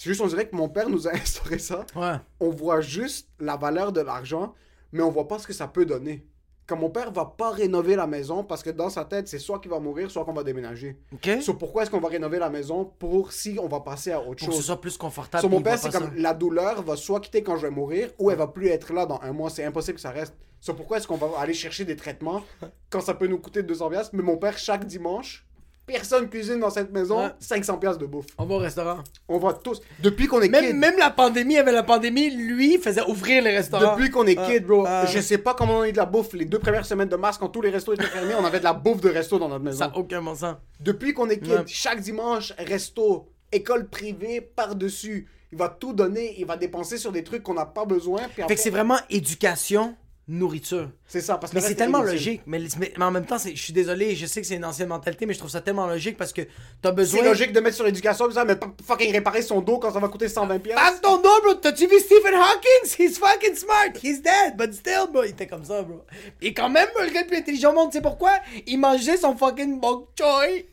C'est juste, on dirait que mon père nous a <laughs> instauré ça. Ouais. On voit juste la valeur de l'argent, mais on voit pas ce que ça peut donner. Comme mon père va pas rénover la maison parce que dans sa tête, c'est soit qu'il va mourir, soit qu'on va déménager. Ok. So, pourquoi est-ce qu'on va rénover la maison pour si on va passer à autre Pour que ce chose? soit plus confortable. Puis mon il père, c'est comme la douleur va soit quitter quand je vais mourir ou elle va plus être là dans un mois. C'est impossible que ça reste. So, pourquoi est-ce qu'on va aller chercher des traitements quand ça peut nous coûter 200 pièces Mais mon père, chaque dimanche, personne cuisine dans cette maison, Ouais. 500 pièces de bouffe. On va au restaurant. On va tous. Depuis qu'on est Même, kid, même la pandémie, avec la pandémie, lui faisait ouvrir les restaurants. depuis qu'on est Ah, kid, bro, ah. je sais pas comment on a eu de la bouffe. Les deux premières semaines de mars, quand tous les restos étaient fermés, on avait de la bouffe de resto dans notre maison. Ça n'a aucun bon sens. Depuis qu'on est kid, Ouais. chaque dimanche, resto, école privée par-dessus. Il va tout donner, il va dépenser sur des trucs qu'on n'a pas besoin. Puis Fait après- que c'est vraiment éducation, nourriture. C'est ça, parce que Mais c'est tellement logique. Mais, mais- mais en même temps, je suis désolé, je sais que c'est une ancienne mentalité, mais je trouve ça tellement logique parce que t'as besoin. C'est logique de mettre sur l'éducation mais pas fucking réparer son dos quand ça va coûter 120 pièces. Passe ton dos, bro. T'as-tu vu Stephen Hawking? He's fucking smart. He's dead, but still, bro. Il était comme ça, bro. Et quand même, le gars le plus intelligent au monde, tu sais pourquoi? Il mangeait son fucking bok choy.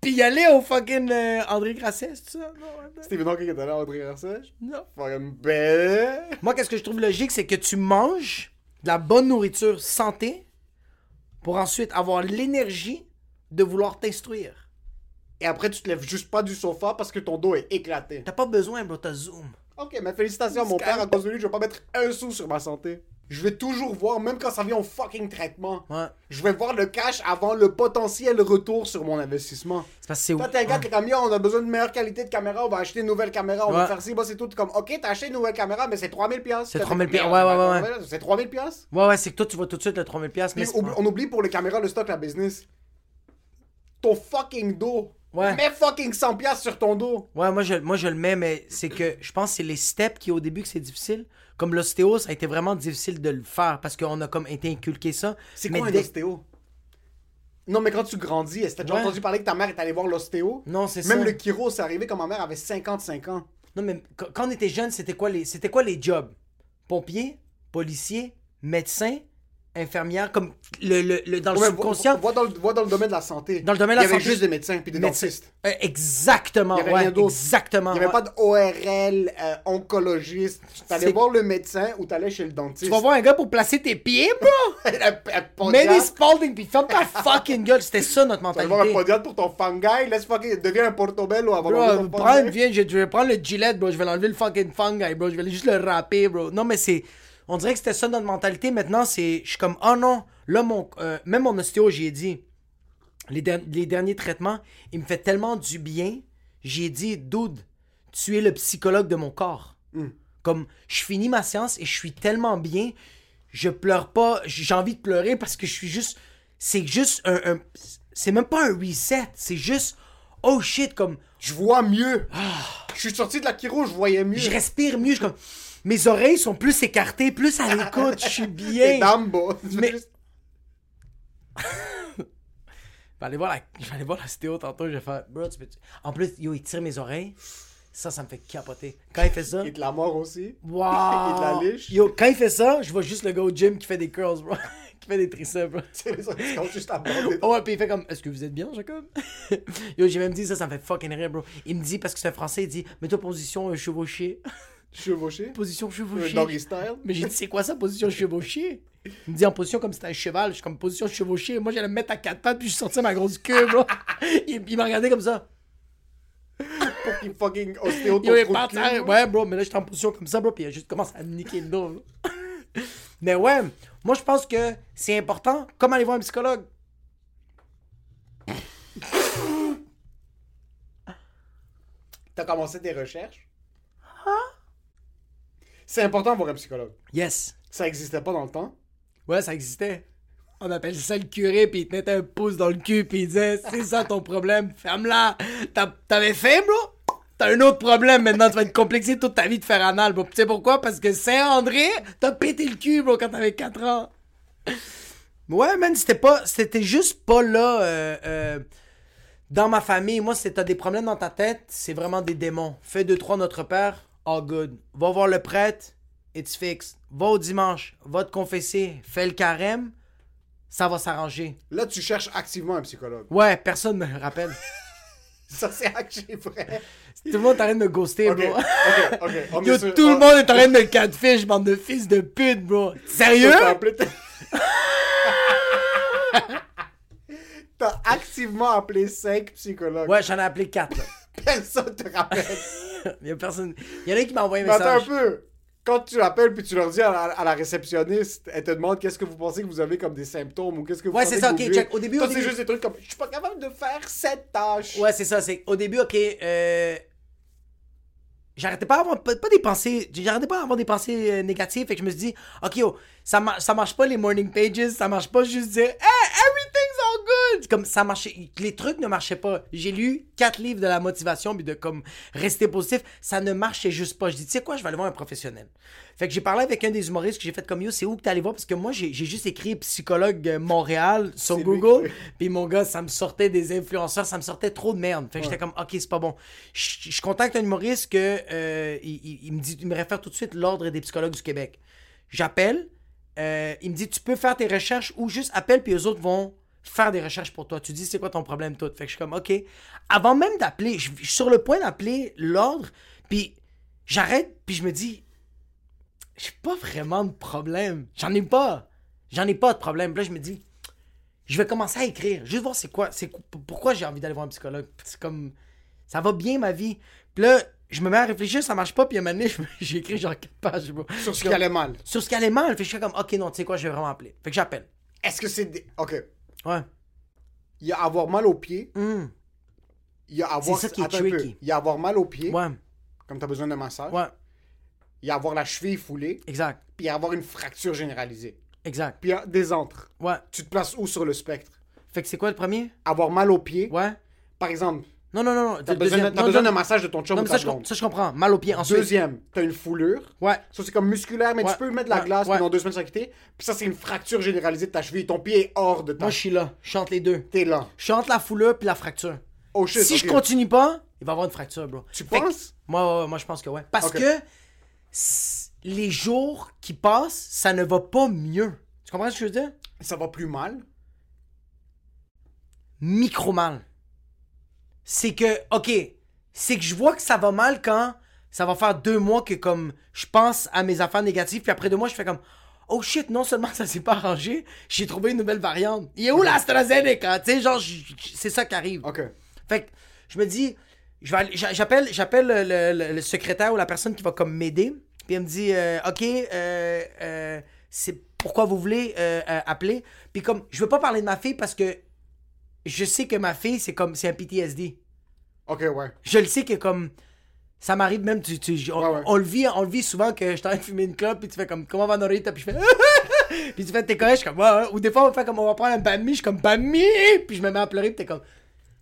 Puis il allait au fucking euh, André Grasset, c'est ça? Stephen Hawking est allé à André Garcia. non. Fucking ben. Moi, qu'est-ce que je trouve logique, c'est que tu manges de la bonne nourriture santé pour ensuite avoir l'énergie de vouloir t'instruire. Et après, tu te lèves juste pas du sofa parce que ton dos est éclaté. T'as pas besoin, bro, t'as Zoom. Ok, mais félicitations mon père, à cause de lui, je vais pas mettre un sou sur ma santé. Je vais toujours voir, même quand ça vient au fucking traitement. Ouais. Je vais voir le cash avant le potentiel retour sur mon investissement. C'est parce que c'est Toi, t'es un gars qui est comme, Yo, on a besoin de meilleure qualité de caméra, on va acheter une nouvelle caméra, on va Ouais. faire ci, bah, c'est tout. Comme, ok, t'as acheté une nouvelle caméra, mais c'est 3000 pièces. C'est 3000 piastres, ouais, ouais, ouais, C'est 3000 pièces. Ouais, ouais, c'est que toi, tu vois tout de suite le 3000$, piastres, mais Puis c'est oublie- on oublie pour les caméras le stock, la business. Ton fucking dos. Ouais. Mets fucking 100 pièces sur ton dos. Ouais, moi je, moi je le mets, mais c'est que je pense que c'est les steps qui au début que c'est difficile. Comme l'ostéo, ça a été vraiment difficile de le faire parce qu'on a comme été inculqué ça. C'est quoi un dès- ostéo? Non, mais quand tu grandis, est-ce que t'as déjà Ouais. entendu parler que ta mère est allée voir l'ostéo? Non, c'est ça. Même le chiro, c'est arrivé quand ma mère avait 55 ans. Non, mais quand quand on était jeune, c'était quoi les, c'était quoi les jobs? Pompier, policier, médecin, infirmière, comme le, le, le- dans le Ouais, subconscient. dans le, dans le domaine de la santé. Dans le domaine de la Il y avait santé, juste des médecins puis des médecin- dentistes. Euh, exactement, Il y avait ouais, rien d'autre. exactement. Il n'y avait ouais. pas d'ORL, euh, oncologiste. T'allais C'est- voir le médecin ou t'allais chez le dentiste. Tu vas voir un gars pour placer tes pieds, bro <laughs> des Spalding, puis ferme ta fucking gueule. C'était ça notre Tu vas voir un mentalité. podiatre pour ton fungi. Laisse fucking... Deviens un portobello avant une fungi. vieille, je, je vais prendre le gilet, bro. Je vais l'enlever le fucking fungi, bro. Je vais juste le râper, bro. Non, mais c'est. On dirait que c'était ça notre mentalité. Maintenant, c'est. Je suis comme, oh non. Là, mon. euh, même mon ostéo, j'ai dit. Les, der- les derniers traitements, il me fait tellement du bien. J'ai dit, dude, tu es le psychologue de mon corps. Comme, je finis ma séance et je suis tellement bien. Je pleure pas. J'ai envie de pleurer parce que je suis juste. C'est juste un. un- c'est même pas un reset. C'est juste. Oh shit, comme. Je vois mieux. Je suis sorti de la chiro, je voyais mieux. Je respire mieux. Je comme... Mes oreilles sont plus écartées, plus à l'écoute. Je suis <laughs> bien. Dumbo. Mais- juste- <laughs> Je vais aller voir la, je vais aller voir la stéo tantôt. Je vais faire. Bro, tu peux. En plus, yo, il tire mes oreilles. Ça, ça me fait capoter. Quand il fait ça. Il te la mort aussi. <laughs> Wow. Il te la liche. Yo, quand il fait ça, je vois juste le gars au gym qui fait des curls, bro. qui fait des triceps, bro. C'est sont juste à. Oh ouais, puis il fait comme, est-ce que vous êtes bien, Jacob? Yo, j'ai même dit ça, ça me fait fucking rire, bro. Il me dit, parce que c'est un français, il dit, mets-toi position euh, chevauchée. Chevauché. position chevauchée. doggy style. Mais j'ai dit, c'est quoi ça, position chevauchée? Il me dit en position comme si c'était un cheval. Je suis comme position chevauchée. Moi, j'allais me mettre à quatre pattes, puis je sortais ma grosse queue, bro. <laughs> il il m'a regardé comme ça. Pour qu'il fucking ostéo ton est cul. Ouais, bro, mais là, j'étais en position comme ça, bro, puis il a juste commencé à me niquer le dos. <laughs> mais ouais, moi, je pense que c'est important, comme aller voir un psychologue? T'as commencé tes recherches? C'est important de voir un psychologue. Yes. Ça existait pas dans le temps. Ouais, ça existait. On appelle ça le curé, puis il te mettait un pouce dans le cul, puis il disait C'est ça ton problème, ferme-la. T'avais faim, bro? T'as un autre problème maintenant, tu vas être complexé toute ta vie de faire anal, bro. Tu sais pourquoi? Parce que Saint-André, t'as pété le cul, bro, quand t'avais 4 ans. Ouais, man, c'était pas. C'était juste pas là. euh, euh, dans ma famille, moi, c'est t'as des problèmes dans ta tête, c'est vraiment des démons. Fais deux, trois Notre Père, all good. Va voir le prêtre, it's fixed. Va au dimanche, va te confesser, fais le carême, ça va s'arranger. Là, tu cherches activement un psychologue. Ouais, personne me rappelle. <laughs> Ça, c'est actually vrai. tout le monde est en train de me ghoster, bro. ok, ok. <laughs> On Yo, sur- tout le on- monde est en train de me catfish, bande de fils de pute, bro. Sérieux? T'as <laughs> activement appelé 5 psychologues. Ouais, j'en ai appelé 4, là. Personne te rappelle. <laughs> Il y a personne. Il y en a qui m'a envoyé un Mais attends un message. peu. Quand tu l'appelles puis tu leur dis à la, à la réceptionniste, elle te demande qu'est-ce que vous pensez que vous avez comme des symptômes ou qu'est-ce que vous Ouais, sentez c'est ça, que ok, vous vivez. check. Au début, Toi, au c'est début- juste des trucs comme je suis pas capable de faire cette tâche. Ouais, c'est ça. C'est au début, ok. Euh... J'arrêtais pas d'avoir pas, pas des pensées. J'arrêtais pas des pensées euh, négatives. Fait que je me suis dit, ok, yo, ça, mar- ça marche pas les morning pages. Ça marche pas juste dire, hey, everything's all good. Comme ça marchait. Les trucs ne marchaient pas. J'ai lu quatre livres de la motivation puis de comme rester positif. Ça ne marchait juste pas. Je dis, tu sais quoi, je vais aller voir un professionnel. Fait que j'ai parlé avec un des humoristes que j'ai fait comme yo, c'est où que t'es allé voir? Parce que moi, j'ai juste écrit psychologue Montréal sur Google. Puis mon gars, ça me sortait des influenceurs, ça me sortait trop de merde. Fait que j'étais comme, ok, c'est pas bon. Je je contacte un humoriste que euh, il, il- il me dit, il me réfère tout de suite l'ordre des psychologues du Québec. J'appelle, euh, il me dit, tu peux faire tes recherches ou juste appelle, puis eux autres vont faire des recherches pour toi. Tu dis, c'est quoi ton problème, tout? Fait que je suis comme, ok. Avant même d'appeler, je suis sur le point d'appeler l'ordre, puis j'arrête, puis je me dis, j'ai pas vraiment de problème. J'en ai pas. J'en ai pas de problème. Là, je me dis, je vais commencer à écrire. Juste voir c'est quoi, c'est qu- pourquoi j'ai envie d'aller voir un psychologue. C'est comme, ça va bien ma vie. Puis je me mets à réfléchir, ça marche pas. Puis à un moment donné, <laughs> j'ai écrit genre quatre pages. bro. Sur ce qui allait mal. Sur ce qui allait mal. Fait que je suis comme, ok, non, tu sais quoi, je vais vraiment appeler. Fait que j'appelle. Est-ce que c'est des... OK. Ouais. Il y a avoir mal aux pieds. Hum. Il y a avoir... C'est ça qui est Attends un peu. tricky. Il y a avoir mal aux pieds. Ouais. Comme t'as besoin d'un massage. Ouais. Il y a avoir la cheville foulée. Exact. Puis il y a avoir une fracture généralisée. Exact. Puis il y a des antres. Ouais. Tu te places où sur le spectre? Fait que c'est quoi le premier? Avoir mal aux pieds. Ouais. Par exemple, Non, non, non, t'as besoin, non, besoin d'un massage de ton chum Non, mais ça je, ça, je comprends. Mal au pied. Ensuite. Deuxième, t'as une foulure. Ouais. Ça, c'est comme musculaire, mais Ouais. tu peux mettre de la Ouais. glace pendant deux semaines sans quitter. Puis ça, c'est une fracture généralisée de ta cheville. Ton pied est hors de ta Moi, je suis là. Je chante les deux. T'es là. Je chante la foulure puis la fracture. Oh shit, si je continue pas, il va avoir une fracture, bro. Tu Fait que- penses? moi, moi, je pense que ouais. Parce que les jours qui passent, ça ne va pas mieux. Tu comprends ce que je veux dire? Ça va plus mal? Micro mal. C'est que, ok, c'est que je vois que ça va mal quand ça va faire deux mois que comme je pense à mes affaires négatives, puis après deux mois, je fais comme Oh shit, non seulement <laughs> ça s'est pas arrangé, j'ai trouvé une nouvelle variante. Il est où l'AstraZeneca? Tu sais, genre, c'est ça qui arrive. Ok. Fait que je me dis, j'appelle, j'appelle le, le- le secrétaire ou la personne qui va comme m'aider. Puis elle me dit, euh, ok, euh, euh, c'est pourquoi vous voulez euh, appeler? Puis comme, je veux pas parler de ma fille parce que je sais que ma fille c'est comme, c'est un PTSD. Ok, ouais. Je le sais que comme, ça m'arrive même, tu, tu- on, Ouais, ouais. on le vit, on le vit souvent que je t'arrête de fumer une clope puis tu fais comme, comment va Norita? Puis je fais, <laughs> puis tu fais, t'es correct, je suis comme, ouais, ouais. Ou des fois on fait comme, on va prendre un bami, je suis comme, bami! Puis je me mets à pleurer puis t'es comme,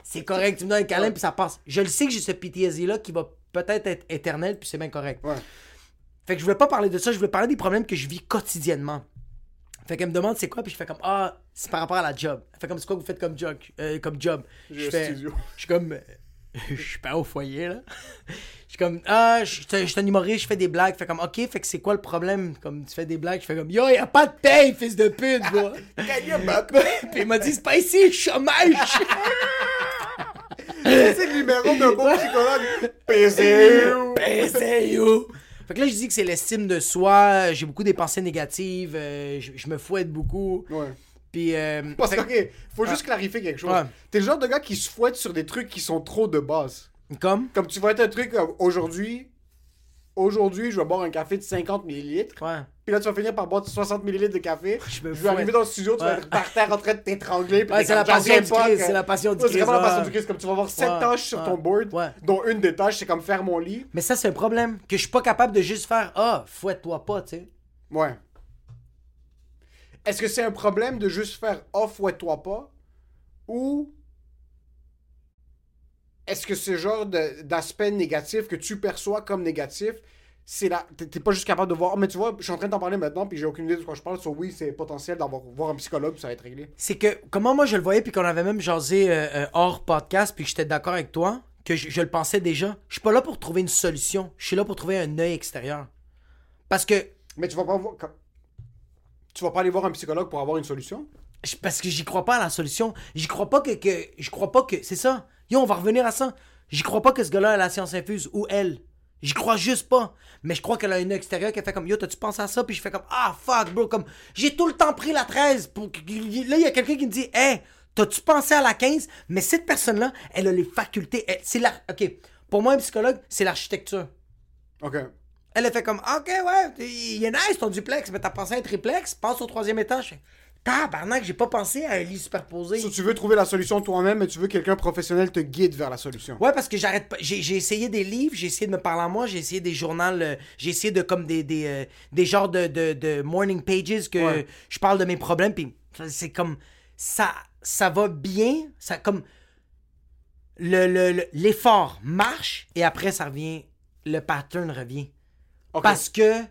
c'est correct, tu me donnes un câlin puis ça passe. Je le sais que j'ai ce PTSD là qui va peut-être être éternel puis c'est bien correct. Ouais. Fait que je voulais pas parler de ça, je voulais parler des problèmes que je vis quotidiennement. Fait qu'elle me demande c'est quoi, puis je fais comme Ah, c'est par rapport à la job. Elle fait comme c'est quoi que vous faites comme job. euh, comme job? Je fais. Je suis comme. euh, <laughs> Je suis pas au foyer là. Je suis comme Ah, je suis un humoriste, je fais des blagues. Fait comme Ok, fait que c'est quoi le problème? Comme tu fais des blagues, je fais comme Yo, y a pas de paye, fils de pute, bro. <laughs> puis il m'a dit C'est pas ici, chômage. <laughs> c'est le numéro d'un bon psychologue. PCU. PCU. Fait que là, je dis que c'est l'estime de soi, j'ai beaucoup des pensées négatives, euh, je, je me fouette beaucoup. Ouais. Puis. euh, Parce que, ok, faut juste clarifier quelque chose. Ouais. T'es le genre de gars qui se fouette sur des trucs qui sont trop de base. Comme? Comme tu vas être un truc aujourd'hui. Aujourd'hui, je vais boire un café de 50 millilitres. Ouais. Puis là, tu vas finir par boire 60 millilitres de café. Je me vais arriver dans le studio, tu vas être par terre en train de t'étrangler. Ouais, c'est la passion du Christ, c'est la passion du C'est vraiment la passion du Christ. Comme tu vas avoir 7 Ouais, tâches sur ton board, dont une des tâches, c'est comme faire mon lit. Mais ça, c'est un problème. Que je suis pas capable de juste faire Ah, fouette-toi pas, tu sais. Ouais. Est-ce que c'est un problème de juste faire off ouais toi pas ou est-ce que ce genre d'aspect négatif que tu perçois comme négatif, c'est là t'es pas juste capable de voir mais tu vois, je suis en train d'en parler maintenant puis j'ai aucune idée de quoi je parle, so oui, c'est potentiel d'avoir voir un psychologue, puis ça va être réglé. C'est que, comment moi je le voyais, puis qu'on avait même jasé euh, euh, hors podcast, puis que j'étais d'accord avec toi, que je, je le pensais déjà. Je suis pas là pour trouver une solution. Je suis là pour trouver un œil extérieur. Parce que Mais tu vas pas voir tu vas pas aller voir un psychologue pour avoir une solution? Parce que j'y crois pas à la solution. J'y crois pas que, que. Je crois pas que. C'est ça. Yo, on va revenir à ça. J'y crois pas que ce gars-là a la science infuse ou elle. J'y crois juste pas. Mais je crois qu'elle a un œil extérieur qui a fait comme Yo, t'as-tu pensé à ça? Puis je fais comme Ah, fuck, bro. Comme j'ai tout le temps pris la 13. Pour... que- Là, il y a quelqu'un qui me dit Hey, t'as-tu pensé à la 15? Mais cette personne-là, elle a les facultés. elle- C'est la. Ok. Pour moi, un psychologue, c'est l'architecture. OK. Elle a fait comme, OK, ouais, il est nice ton duplex, mais t'as pensé à un triplex, passe au troisième étage. Tabarnak, j'ai pas pensé à un lit superposé. So, tu veux trouver la solution toi-même mais tu veux que quelqu'un professionnel te guide vers la solution. Ouais, parce que j'arrête pas. J'ai essayé des livres, j'ai essayé de me parler à moi, j'ai essayé des journaux, euh, j'ai essayé de comme des, des, euh, des genres de, de, de morning pages que Ouais. je parle de mes problèmes, puis c'est comme. Ça, ça va bien, ça comme. le- le- le- L'effort marche, et après, ça revient. Le pattern revient. Parce que.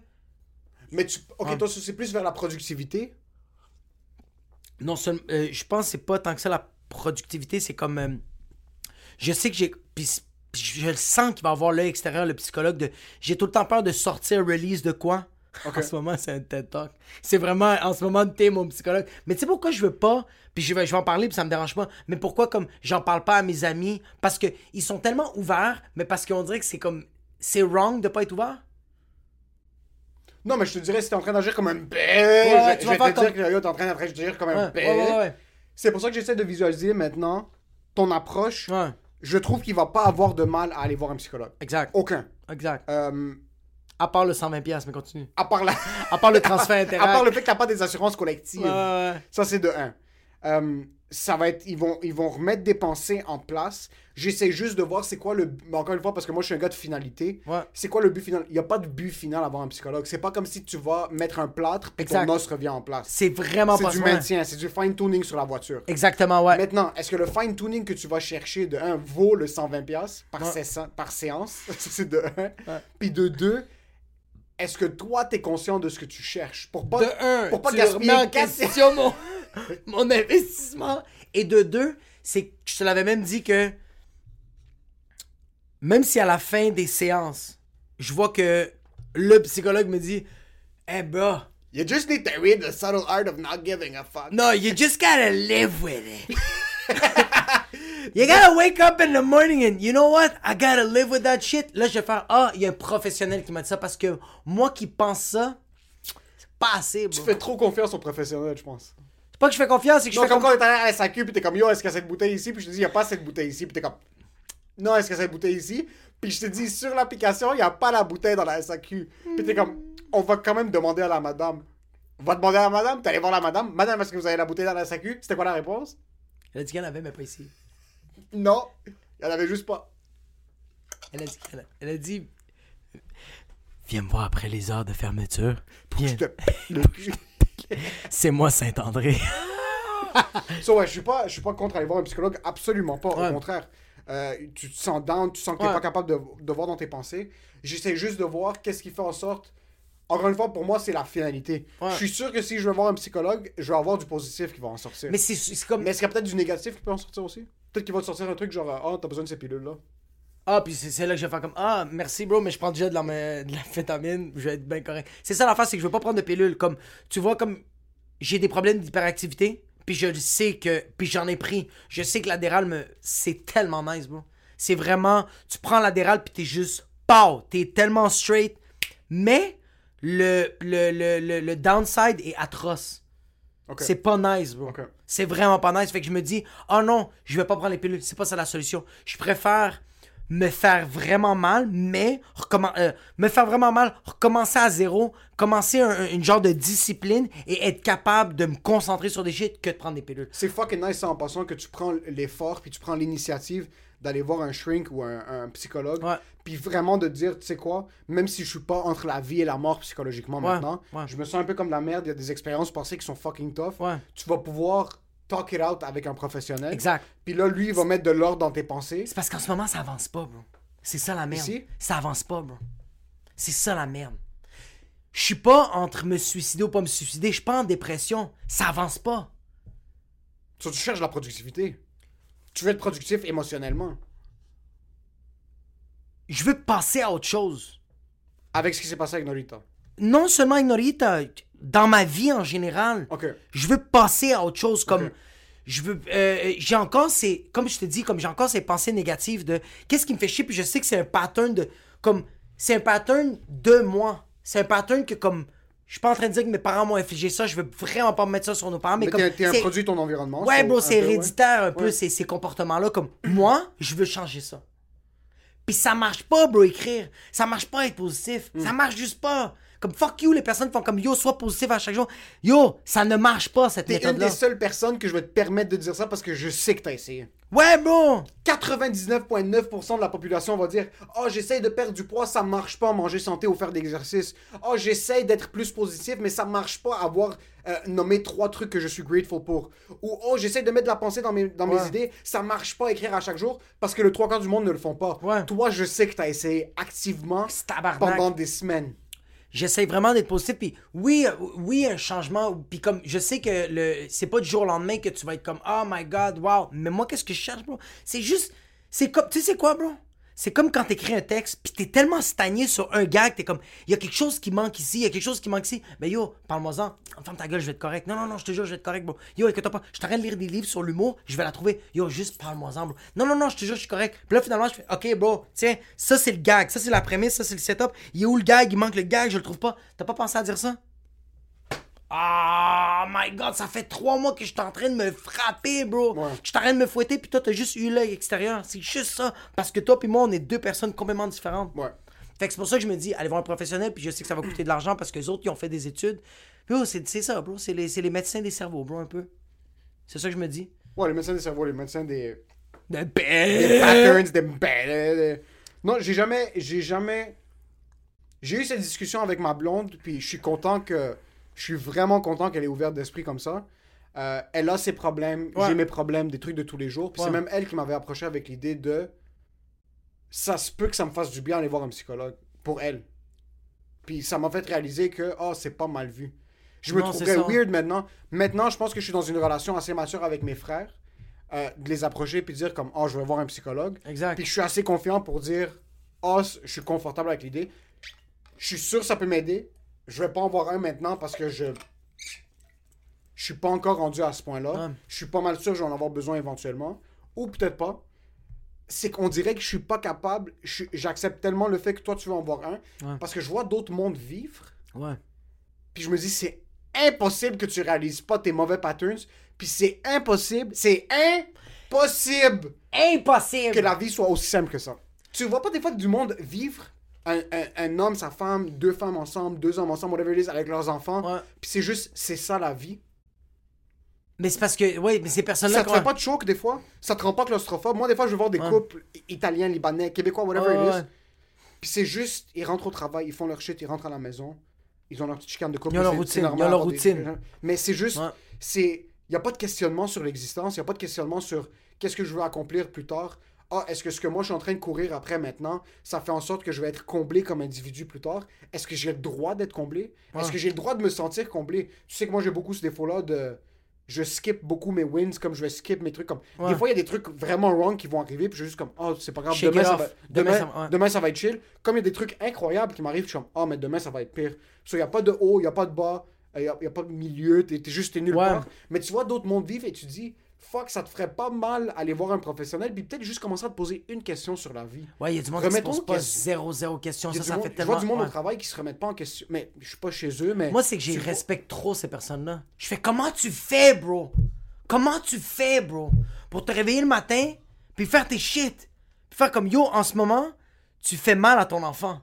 Mais tu OK, toi c'est plus vers la productivité? Non seulement euh, je pense que c'est pas tant que ça la productivité c'est comme euh, je sais que j'ai puis je le sens qu'il va avoir l'œil extérieur le psychologue de j'ai tout le temps peur de sortir release de quoi? <laughs> En ce moment c'est un TED Talk. C'est vraiment en ce moment t'es mon psychologue. Mais tu sais pourquoi je veux pas puis je vais, je vais en parler puis ça me dérange pas mais pourquoi comme j'en parle pas à mes amis? Parce que ils sont tellement ouverts mais parce qu'on dirait que c'est comme c'est wrong de pas être ouvert? Non, mais je te dirais, si t'es en train d'agir comme un bête, ouais, je, tu je vais te dire que t'es en train d'agir comme un bête. C'est pour ça que j'essaie de visualiser maintenant ton approche. Je trouve qu'il va pas avoir de mal à aller voir un psychologue. exact Aucun. exact Euh, à part le 120 pièces mais continue à part la... à part le transfert <laughs> à intérieur part le fait que t'as pas des assurances collectives. Ça, c'est de un. Euh, ça va être... Ils vont, ils vont remettre des pensées en place. J'essaie juste de voir c'est quoi le... Encore une fois, parce que moi, je suis un gars de finalité. Ouais. C'est quoi le but final? Il n'y a pas de but final à avoir un psychologue. C'est pas comme si tu vas mettre un plâtre et ton os revient en place. C'est vraiment C'est pas du ça. maintien, c'est du fine-tuning sur la voiture. Exactement, ouais. Maintenant, est-ce que le fine-tuning que tu vas chercher de 1 vaut le 120$ par, Ouais. par séance? <laughs> C'est de 1. Puis de 2, est-ce que toi, tu es conscient de ce que tu cherches? Pour pas, De un, pour pas tu gaspiller remets en <laughs> question mon, mon investissement. Et de deux, c'est que je te l'avais même dit que même si à la fin des séances, je vois que le psychologue me dit Hey, bro, You just need to read the subtle art of not giving a fuck. no, you just gotta live with it. <laughs> you gotta wake up in the morning and you know what? I gotta live with that shit. Là, je vais faire Ah, il y a un professionnel qui m'a dit ça parce que moi qui pense ça, c'est pas assez, bro. Tu fais trop confiance aux professionnels, je pense. C'est pas que je fais confiance, c'est que je Non, fais comme comme. quand t'es allé à la SAQ, puis t'es comme, yo, est-ce qu'il y a cette bouteille ici? Puis je te dis, il y a pas cette bouteille ici. Puis t'es comme, non, est-ce qu'il y a cette bouteille ici? Puis je te dis, sur l'application, il y a pas la bouteille dans la SAQ. Puis t'es comme, on va quand même demander à la madame. On va demander à la madame, t'es allé voir la madame. Madame, est-ce que vous avez la bouteille dans la SAQ? C'était quoi la réponse? Elle a dit qu'elle avait, mais pas ici. Non. En avait juste pas. Elle a dit, qu'elle- elle a dit Viens me voir après les heures de fermeture. Viens. <laughs> C'est moi Saint-André. <laughs> So, ouais, je suis pas, je suis pas contre aller voir un psychologue, absolument pas. Ouais. Au contraire, Euh, tu te sens down, tu sens que t'es pas capable de, de voir dans tes pensées. J'essaie juste de voir qu'est-ce qui fait en sorte. Encore une fois, pour moi, c'est la finalité. Ouais. Je suis sûr que si je vais voir un psychologue, je vais avoir du positif qui va en sortir. Mais Mais, c'est comme. est-ce qu'il y a peut-être du négatif qui peut en sortir aussi? Peut-être qu'il va te sortir un truc genre, oh, t'as besoin de ces pilules-là. Ah, puis c'est là que je vais faire comme Ah, merci, bro, mais je prends déjà de la, de la fétamine, je vais être bien correct. C'est ça l'affaire, c'est que je veux pas prendre de pilule. Comme, tu vois, comme j'ai des problèmes d'hyperactivité, puis je sais que. Puis j'en ai pris. Je sais que l'adéral, me... c'est tellement nice, bro. C'est vraiment. Tu prends l'adéral, puis t'es juste. Pow! T'es tellement straight. Mais le, le, le, le, le downside est atroce. Ok. C'est pas nice, bro. Ok. C'est vraiment pas nice. Fait que je me dis, oh non, je vais pas prendre les pilules. C'est pas ça la solution. Je préfère me faire vraiment mal, mais euh, me faire vraiment mal, recommencer à zéro, commencer un- un- une genre de discipline et être capable de me concentrer sur des shit que de prendre des pilules. C'est fucking nice en passant que tu prends l'effort puis tu prends l'initiative d'aller voir un shrink ou un, un psychologue. Puis vraiment de dire, tu sais quoi, même si je suis pas entre la vie et la mort psychologiquement Ouais, maintenant, ouais. je me sens un peu comme la merde, il y a des expériences passées qui sont fucking tough. Ouais. Tu vas pouvoir talk it out avec un professionnel. Exact. Puis là, lui, il va mettre de l'ordre dans tes pensées. C'est parce qu'en ce moment, ça avance pas, bro. C'est ça la merde. Ici? Ça avance pas, bro. C'est ça la merde. Je suis pas entre me suicider ou pas me suicider. Je suis pas en dépression. Ça avance pas. So, tu cherches la productivité. Tu veux être productif émotionnellement. Je veux passer à autre chose. Avec ce qui s'est passé avec Norita. non seulement avec Norita, dans ma vie en général, je veux passer à autre chose. Comme je veux, euh, j'ai encore ces, comme je te dis, comme j'ai encore ces pensées négatives de qu'est-ce qui me fait chier. Puis je sais que c'est un pattern de, comme c'est un pattern de moi. C'est un pattern que comme je suis pas en train de dire que mes parents m'ont infligé ça. Je veux vraiment pas me mettre ça sur nos parents. Mais, Mais comme t'es un produit de ton environnement. Ouais, bro, c'est ouais. héréditaire un peu Ouais. ces, ces comportements-là. Comme moi, je veux changer ça. Puis ça marche pas, bro, écrire. Ça marche pas être positif. Hmm. Ça marche juste pas. Comme fuck you, les personnes font comme yo, sois positif à chaque jour. Yo, ça ne marche pas cette T'es une méthode-là. des seules personnes que je vais te permettre de dire ça parce que je sais que t'as essayé. Ouais, bro. 99,9% de la population va dire Oh, j'essaye de perdre du poids, ça marche pas manger santé ou faire d'exercice. Oh, j'essaye d'être plus positif, mais ça marche pas avoir euh, nommé trois trucs que je suis grateful pour. Ou Oh, j'essaye de mettre de la pensée dans mes, dans mes idées, ça marche pas écrire à chaque jour parce que le trois quarts du monde ne le font pas. Ouais. Toi, je sais que t'as essayé activement pendant des semaines. J'essaie vraiment d'être positif. Puis oui, oui, un changement. Puis comme je sais que le c'est pas du jour au lendemain que tu vas être comme Oh my god, wow. Mais moi, qu'est-ce que je cherche, bro? C'est juste. C'est comme. Tu sais, quoi, bro? C'est comme quand t'écris un texte, puis t'es tellement stagné sur un gag, t'es comme, il y a quelque chose qui manque ici, il y a quelque chose qui manque ici. Mais yo, parle-moi-en, ferme ta gueule, je vais être correct. Non, non, non, je te jure, je vais être correct, bro. Yo, écoute pas, je train de lire des livres sur l'humour, je vais la trouver. Yo, juste parle-moi-en, bro. Non, non, non, je te jure, je suis correct. Puis là, finalement, je fais, ok, bro, tiens, ça c'est le gag, ça c'est la prémisse, ça c'est le setup. Il est où le gag? Il manque le gag, je le trouve pas. T'as pas pensé à dire ça? Ah, my god, ça fait trois mois que je suis en train de me frapper, bro. Ouais. Je suis en train de me fouetter, puis toi, t'as juste eu l'œil extérieur. C'est juste ça. Parce que toi, puis moi, on est deux personnes complètement différentes. Ouais. Fait que c'est pour ça que je me dis, allez voir un professionnel, puis je sais que ça va coûter de l'argent parce que les autres, ils ont fait des études. Puis oh, c'est c'est ça, bro. C'est les, c'est les médecins des cerveaux, bro, un peu. C'est ça que je me dis. Ouais, les médecins des cerveaux, les médecins des. De des patterns, des... des- des- Non, j'ai jamais, j'ai jamais, j'ai eu cette discussion avec ma blonde, puis je suis content que, je suis vraiment content qu'elle est ouverte d'esprit comme ça. Euh, elle a ses problèmes, Ouais. j'ai mes problèmes, des trucs de tous les jours. Puis Ouais. c'est même elle qui m'avait approché avec l'idée de, ça se peut que ça me fasse du bien aller voir un psychologue pour elle. Puis ça m'a fait réaliser que, oh, c'est pas mal vu. Je me Non, c'est trouverais weird maintenant. Maintenant, je pense que je suis dans une relation assez mature avec mes frères. euh, de les approcher puis dire comme, oh, je vais voir un psychologue. Exact. Puis je suis assez confiant pour dire, oh, je suis confortable avec l'idée. Je suis sûr que ça peut m'aider. Je vais pas en voir un maintenant parce que je. Je suis pas encore rendu à ce point-là. Ouais. Je suis pas mal sûr que je vais en avoir besoin éventuellement. Ou peut-être pas. C'est qu'on dirait que je suis pas capable. J'accepte tellement le fait que toi tu veux en voir un. Ouais. Parce que je vois d'autres mondes vivre. Ouais. Puis je me dis, c'est impossible que tu réalises pas tes mauvais patterns. Puis c'est impossible, c'est impossible Impossible! que la vie soit aussi simple que ça. Tu vois pas des fois du monde vivre, un, un- un homme, sa femme, deux femmes ensemble, deux hommes ensemble, whatever it is, avec leurs enfants. Ouais. Puis c'est juste, c'est ça la vie. Mais c'est parce que, ouais, mais ces personnes-là. Ça te fait pas de choc des fois? Ça te rend pas claustrophobe? Moi, des fois, je veux voir des Ouais. couples italiens, libanais, québécois, whatever it is. ouais. Puis c'est juste, ils rentrent au travail, ils font leur shit, ils rentrent à la maison, ils ont leur petite chicane de couple. Ils ont leur routine, c'est normal ils ont leur d'avoir des- routine. Mais c'est juste, c'est, il y a pas de questionnement sur l'existence, il y a pas de questionnement sur qu'est-ce que je veux accomplir plus tard. Ah, est-ce que ce que moi je suis en train de courir après maintenant, ça fait en sorte que je vais être comblé comme individu plus tard? Est-ce que j'ai le droit d'être comblé? Est-ce que j'ai le droit de me sentir comblé? Tu sais que moi j'ai beaucoup ce défaut-là de je skip beaucoup mes wins comme je vais skip mes trucs comme Ouais. des fois il y a des trucs vraiment wrong qui vont arriver puis je suis juste comme oh c'est pas grave demain ça, va, Demain, demain, ça va- ouais. demain, ça va être chill comme il y a des trucs incroyables qui m'arrivent je suis comme oh mais demain ça va être pire so il y a pas de haut il y a pas de bas il y a, pas de milieu t'es t'es juste t'es nulle part. Mais tu vois d'autres mondes vivre et tu dis fuck ça te ferait pas mal aller voir un professionnel puis peut-être juste commencer à te poser une question sur la vie Ouais, il y a du monde qui se pose pas zéro, zéro question. Il y a Ça, du ça monde- fait je tellement. vois du monde ouais. au travail qui se remettent pas en question mais je suis pas chez eux mais Moi, c'est que vois- respecte trop ces personnes-là. Je fais comment tu fais, bro? Comment tu fais, bro? Pour te réveiller le matin, puis faire tes shit. Puis faire comme yo, en ce moment, tu fais mal à ton enfant.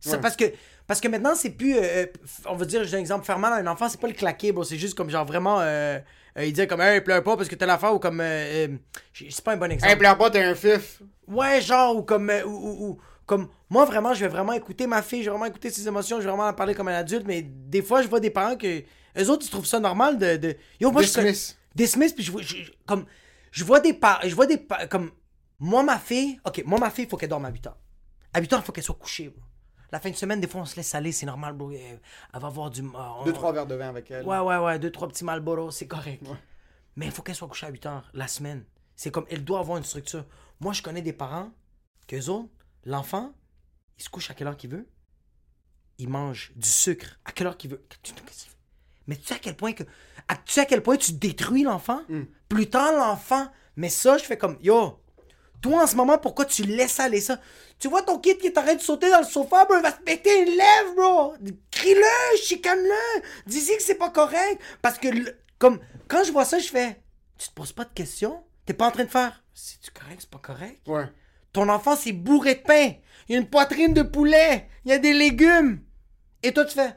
C'est Ouais. parce que parce que maintenant, c'est plus. euh, on va dire, j'ai un exemple, faire mal à un enfant, c'est pas le claquer, bro. C'est juste comme genre vraiment. Euh, euh, il dit comme, hey, pleure pas parce que t'as l'affaire ou comme. euh, euh, c'est pas un bon exemple. Hey, pleure pas, t'es un fif. Ouais, genre, ou comme. euh, ou, ou- ou- comme moi, vraiment, je vais vraiment écouter ma fille, je vais vraiment écouter ses émotions, je vais vraiment en parler comme un adulte, mais des fois, je vois des parents que. Eux autres, ils trouvent ça normal de. de yo, moi, je Dismiss. Dismiss, puis je vois. je- je- comme. Je vois des parents. Je vois des. pa- Comme. Moi, ma fille. Ok, moi, ma fille, il faut qu'elle dorme à 8 heures. À 8 heures, il faut qu'elle soit couchée, bro. La fin de semaine, des fois, on se laisse aller, c'est normal, bro. Elle, va avoir du. euh, on- Deux, trois verres de vin avec elle. Ouais, ouais, ouais, deux, trois petits Malboro, c'est correct. Mais il faut qu'elle soit couchée à 8 heures la semaine. C'est comme, elle doit avoir une structure. Moi, je connais des parents, qu'eux autres, l'enfant, il se couche à quelle heure qu'il veut. Il mange du sucre à quelle heure qu'il veut. Mais tu sais à quel point que. à- tu sais à quel point tu détruis l'enfant? Plus tard, l'enfant. Mais ça, je fais comme, yo, toi, en ce moment, pourquoi tu laisses aller ça? Tu vois ton kid qui est en train de sauter dans le sofa, bro, il va se péter une lèvre, bro! Crie-le, chicane-le! Dis-y que c'est pas correct! Parce que, comme, quand je vois ça, je fais, tu te poses pas de questions? T'es pas en train de faire, c'est-tu correct, c'est pas correct? Ouais. Ton enfant, c'est bourré de pain! Il y a une poitrine de poulet! Il y a des légumes! Et toi, tu fais,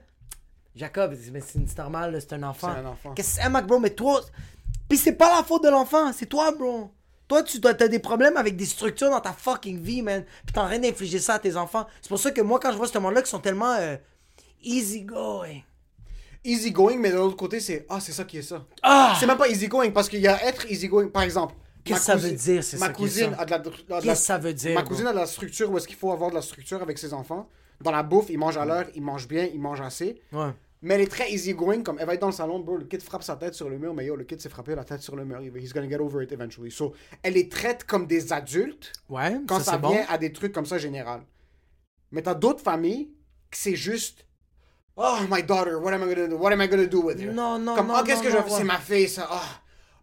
Jacob, mais c'est normal, c'est un enfant. C'est un enfant. Qu'est-ce que c'est, Mac, bro? Mais toi, puis c'est pas la faute de l'enfant, c'est toi, bro. Toi, tu dois, t'as des problèmes avec des structures dans ta fucking vie, man. Puis t'es en train d'infliger ça à tes enfants. C'est pour ça que moi, quand je vois ce monde-là qui sont tellement euh, easy going. Easy going, mais de l'autre côté, c'est ah, c'est ça qui est ça. Ah! C'est même pas easy going parce qu'il y a être easy going, par exemple. Qu'est-ce que ça veut dire, c'est Ma cousine a de la. Qu'est-ce que ça veut dire, Ma cousine a de la structure où est-ce qu'il faut avoir de la structure avec ses enfants. Dans la bouffe, il mange à l'heure, il mange bien, il mange assez. Ouais. Mais elle est très easy going, comme elle va être dans le salon, bro, le kid frappe sa tête sur le mur, mais yo, le kid s'est frappé la tête sur le mur, he's gonna get over it eventually. So, elle les traite comme des adultes Ouais, quand ça, ça, c'est bon. vient à des trucs comme ça général. Mais t'as d'autres familles que c'est juste Oh my daughter, what am I gonna do? What am I gonna do with her? Non, non, Comme non, oh, qu'est-ce non, que je fais? ouais. C'est ma fille, ça. Ah,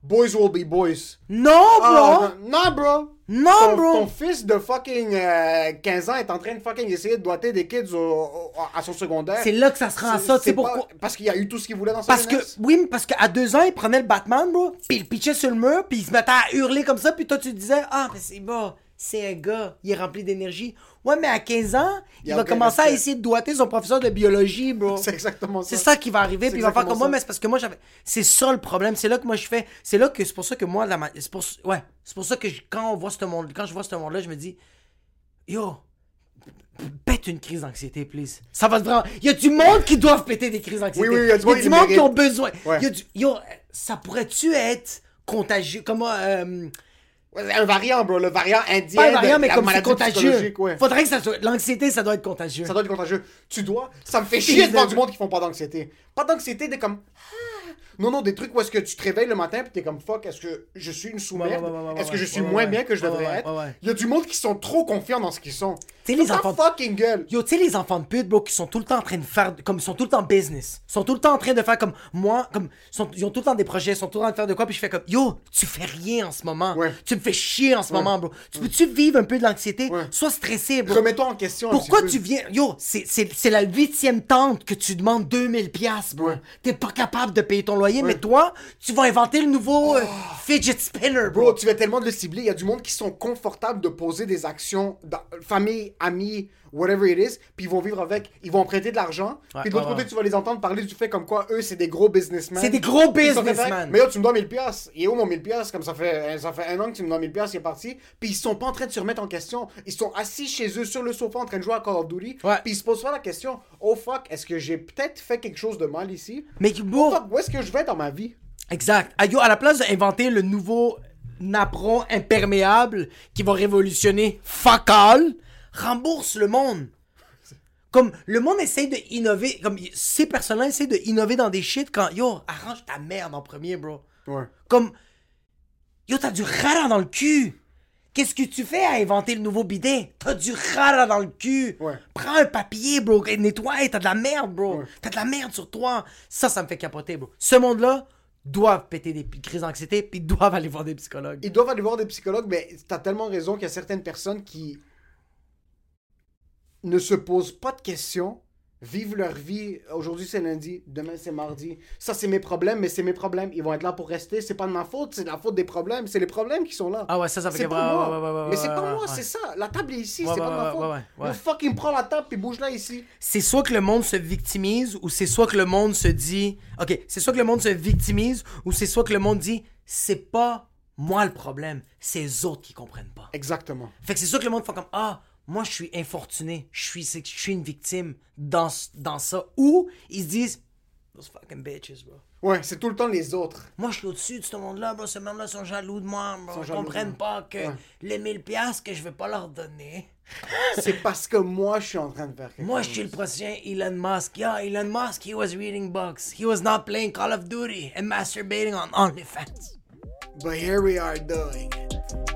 boys will be boys. Non, Ah, bro! non, non, bro. Non, ton, bro. Ton fils de fucking euh, 15 ans est en train de fucking essayer de doiter des kids au- au- à son secondaire. C'est là que ça se rend ça, c'est pourquoi? Parce qu'il a eu tout ce qu'il voulait dans sa Parce que, oui, mais parce qu'à deux ans, il prenait le Batman, bro, puis il le pitchait sur le mur, puis il se mettait à hurler comme ça, puis toi, tu disais, ah, mais c'est bon, c'est un gars, il est rempli d'énergie. Ouais, mais à 15 ans, il, Il a va commencer à essayer de doiter son professeur de biologie, bro. <laughs> C'est exactement ça. C'est ça qui va arriver, puis il va faire comme moi, mais c'est parce que moi, j'avais. C'est ça le problème, c'est là que moi je fais. C'est là que c'est pour ça que moi, la c'est pour... ouais, c'est pour ça que je- quand on voit ce monde, quand je vois ce monde-là, je me dis, yo, pète une crise d'anxiété, please. Ça va vraiment. Il y a du monde qui doivent péter des crises d'anxiété. Oui, oui, il y a du monde qui le qui ont besoin. Ouais. Il y a du... Yo, ça pourrait-tu être contagieux? Comment. Euh... Un variant, bro. Le variant indien. Pas un variant, mais comme c'est contagieux. Ouais. Faudrait que ça soit. L'anxiété, ça doit être contagieux. Ça doit être contagieux. Tu dois. Ça me fait <laughs> chier de voir Exact. du monde qui font pas d'anxiété. Pas d'anxiété, de comme. Non, non, des trucs où est-ce que tu te réveilles le matin puis t'es comme fuck, est-ce que je suis une sous-merde Ouais, ouais, ouais, ouais, Est-ce que je suis moins bien que je devrais être? Il y a du monde qui sont trop confiants dans ce qu'ils sont. Tu les enfants- fucking gueule. Yo, tu sais, les enfants de pute, bro, qui sont tout le temps en train de faire. Comme ils sont tout le temps business. Ils sont tout le temps en train de faire comme moi. Comme, sont- ils ont tout le temps des projets, ils sont tout le temps en train de faire de quoi. Puis je fais comme Yo, tu fais rien en ce moment. Ouais. Tu me fais chier en ce moment, bro. Tu peux-tu vivre un peu de l'anxiété? Sois stressé, bro. Remets-toi en question. Pourquoi tu viens. Yo, c'est- la huitième tente que tu demandes 2000 piastres, bro. Ouais. T'es pas capable de payer ton loyer, mais toi, tu vas inventer le nouveau euh, fidget spinner, bro. Bro, tu vas tellement de le cibler. Il y a du monde qui sont confortables de poser des actions, dans, famille, amis, whatever it is, puis ils vont vivre avec, ils vont emprunter de l'argent. Ouais, puis de l'autre ouais, côté, tu vas les entendre parler du fait comme quoi eux, c'est des gros businessmen. C'est des gros businessmen. Mais yo, tu me dois 1000 piastres. Il est où mon 1000 piastres? Comme ça fait, ça fait un an que tu me dois 1000 piastres, il est parti. Puis ils sont pas en train de se remettre en question. Ils sont assis chez eux sur le sofa en train de jouer à Call of Duty. Ouais. Puis ils se posent pas la question, oh fuck, est-ce que j'ai peut-être fait quelque chose de mal ici? Mais Fuck, où est-ce que je vais dans ma vie? Exact. Ah, yo, à la place d'inventer le nouveau napperon imperméable qui va révolutionner fuck all, rembourse le monde. Comme le monde essaye de innover, comme ces personnes-là essayent de innover dans des shit quand yo, arrange ta merde en premier, bro. Ouais. Comme yo, t'as du rara dans le cul. Qu'est-ce que tu fais à inventer le nouveau bidet? T'as du rara dans le cul. Ouais. Prends un papier, bro. et Nettoie. T'as de la merde, bro. Ouais. T'as de la merde sur toi. Ça, ça me fait capoter, bro. Ce monde-là doivent péter des crises d'anxiété puis doivent aller voir des psychologues. Ils doivent aller voir des psychologues, mais t'as tellement raison qu'il y a certaines personnes qui ne se posent pas de questions, vivent leur vie. Aujourd'hui c'est lundi, demain c'est mardi. Ça c'est mes problèmes, mais c'est mes problèmes. Ils vont être là pour rester. C'est pas de ma faute, c'est de la faute des problèmes. C'est les problèmes qui sont là. Ah ouais, ça, ça fait C'est que- moi. ouais, ouais, ouais, mais c'est pas moi, c'est ça. La table est ici, c'est pas de ma faute. Le fucking prends la table puis bouge là ici. c'est soit que le monde se victimise ou c'est soit que le monde se dit OK, c'est soit que le monde se victimise ou c'est soit que le monde dit c'est pas moi le problème, c'est les autres qui comprennent pas. Exactement. Fait que c'est sûr que le monde fait comme Ah, moi je suis infortuné, je suis, je suis une victime dans, dans ça. Ou ils se disent Those fucking bitches, bro. Ouais, c'est tout le temps les autres. Moi je suis au-dessus de ce monde-là, bro. Ce monde-là sont jaloux de moi, bro. Ils de comprennent pas que Ouais. les 1000 piastres que je vais pas leur donner. <laughs> c'est parce que moi je suis en train de faire quelque Moi, je suis le prochain Elon Musk. Yeah, Elon Musk, he was reading books. He was not playing Call of Duty and masturbating on OnlyFans. But here we are doing it.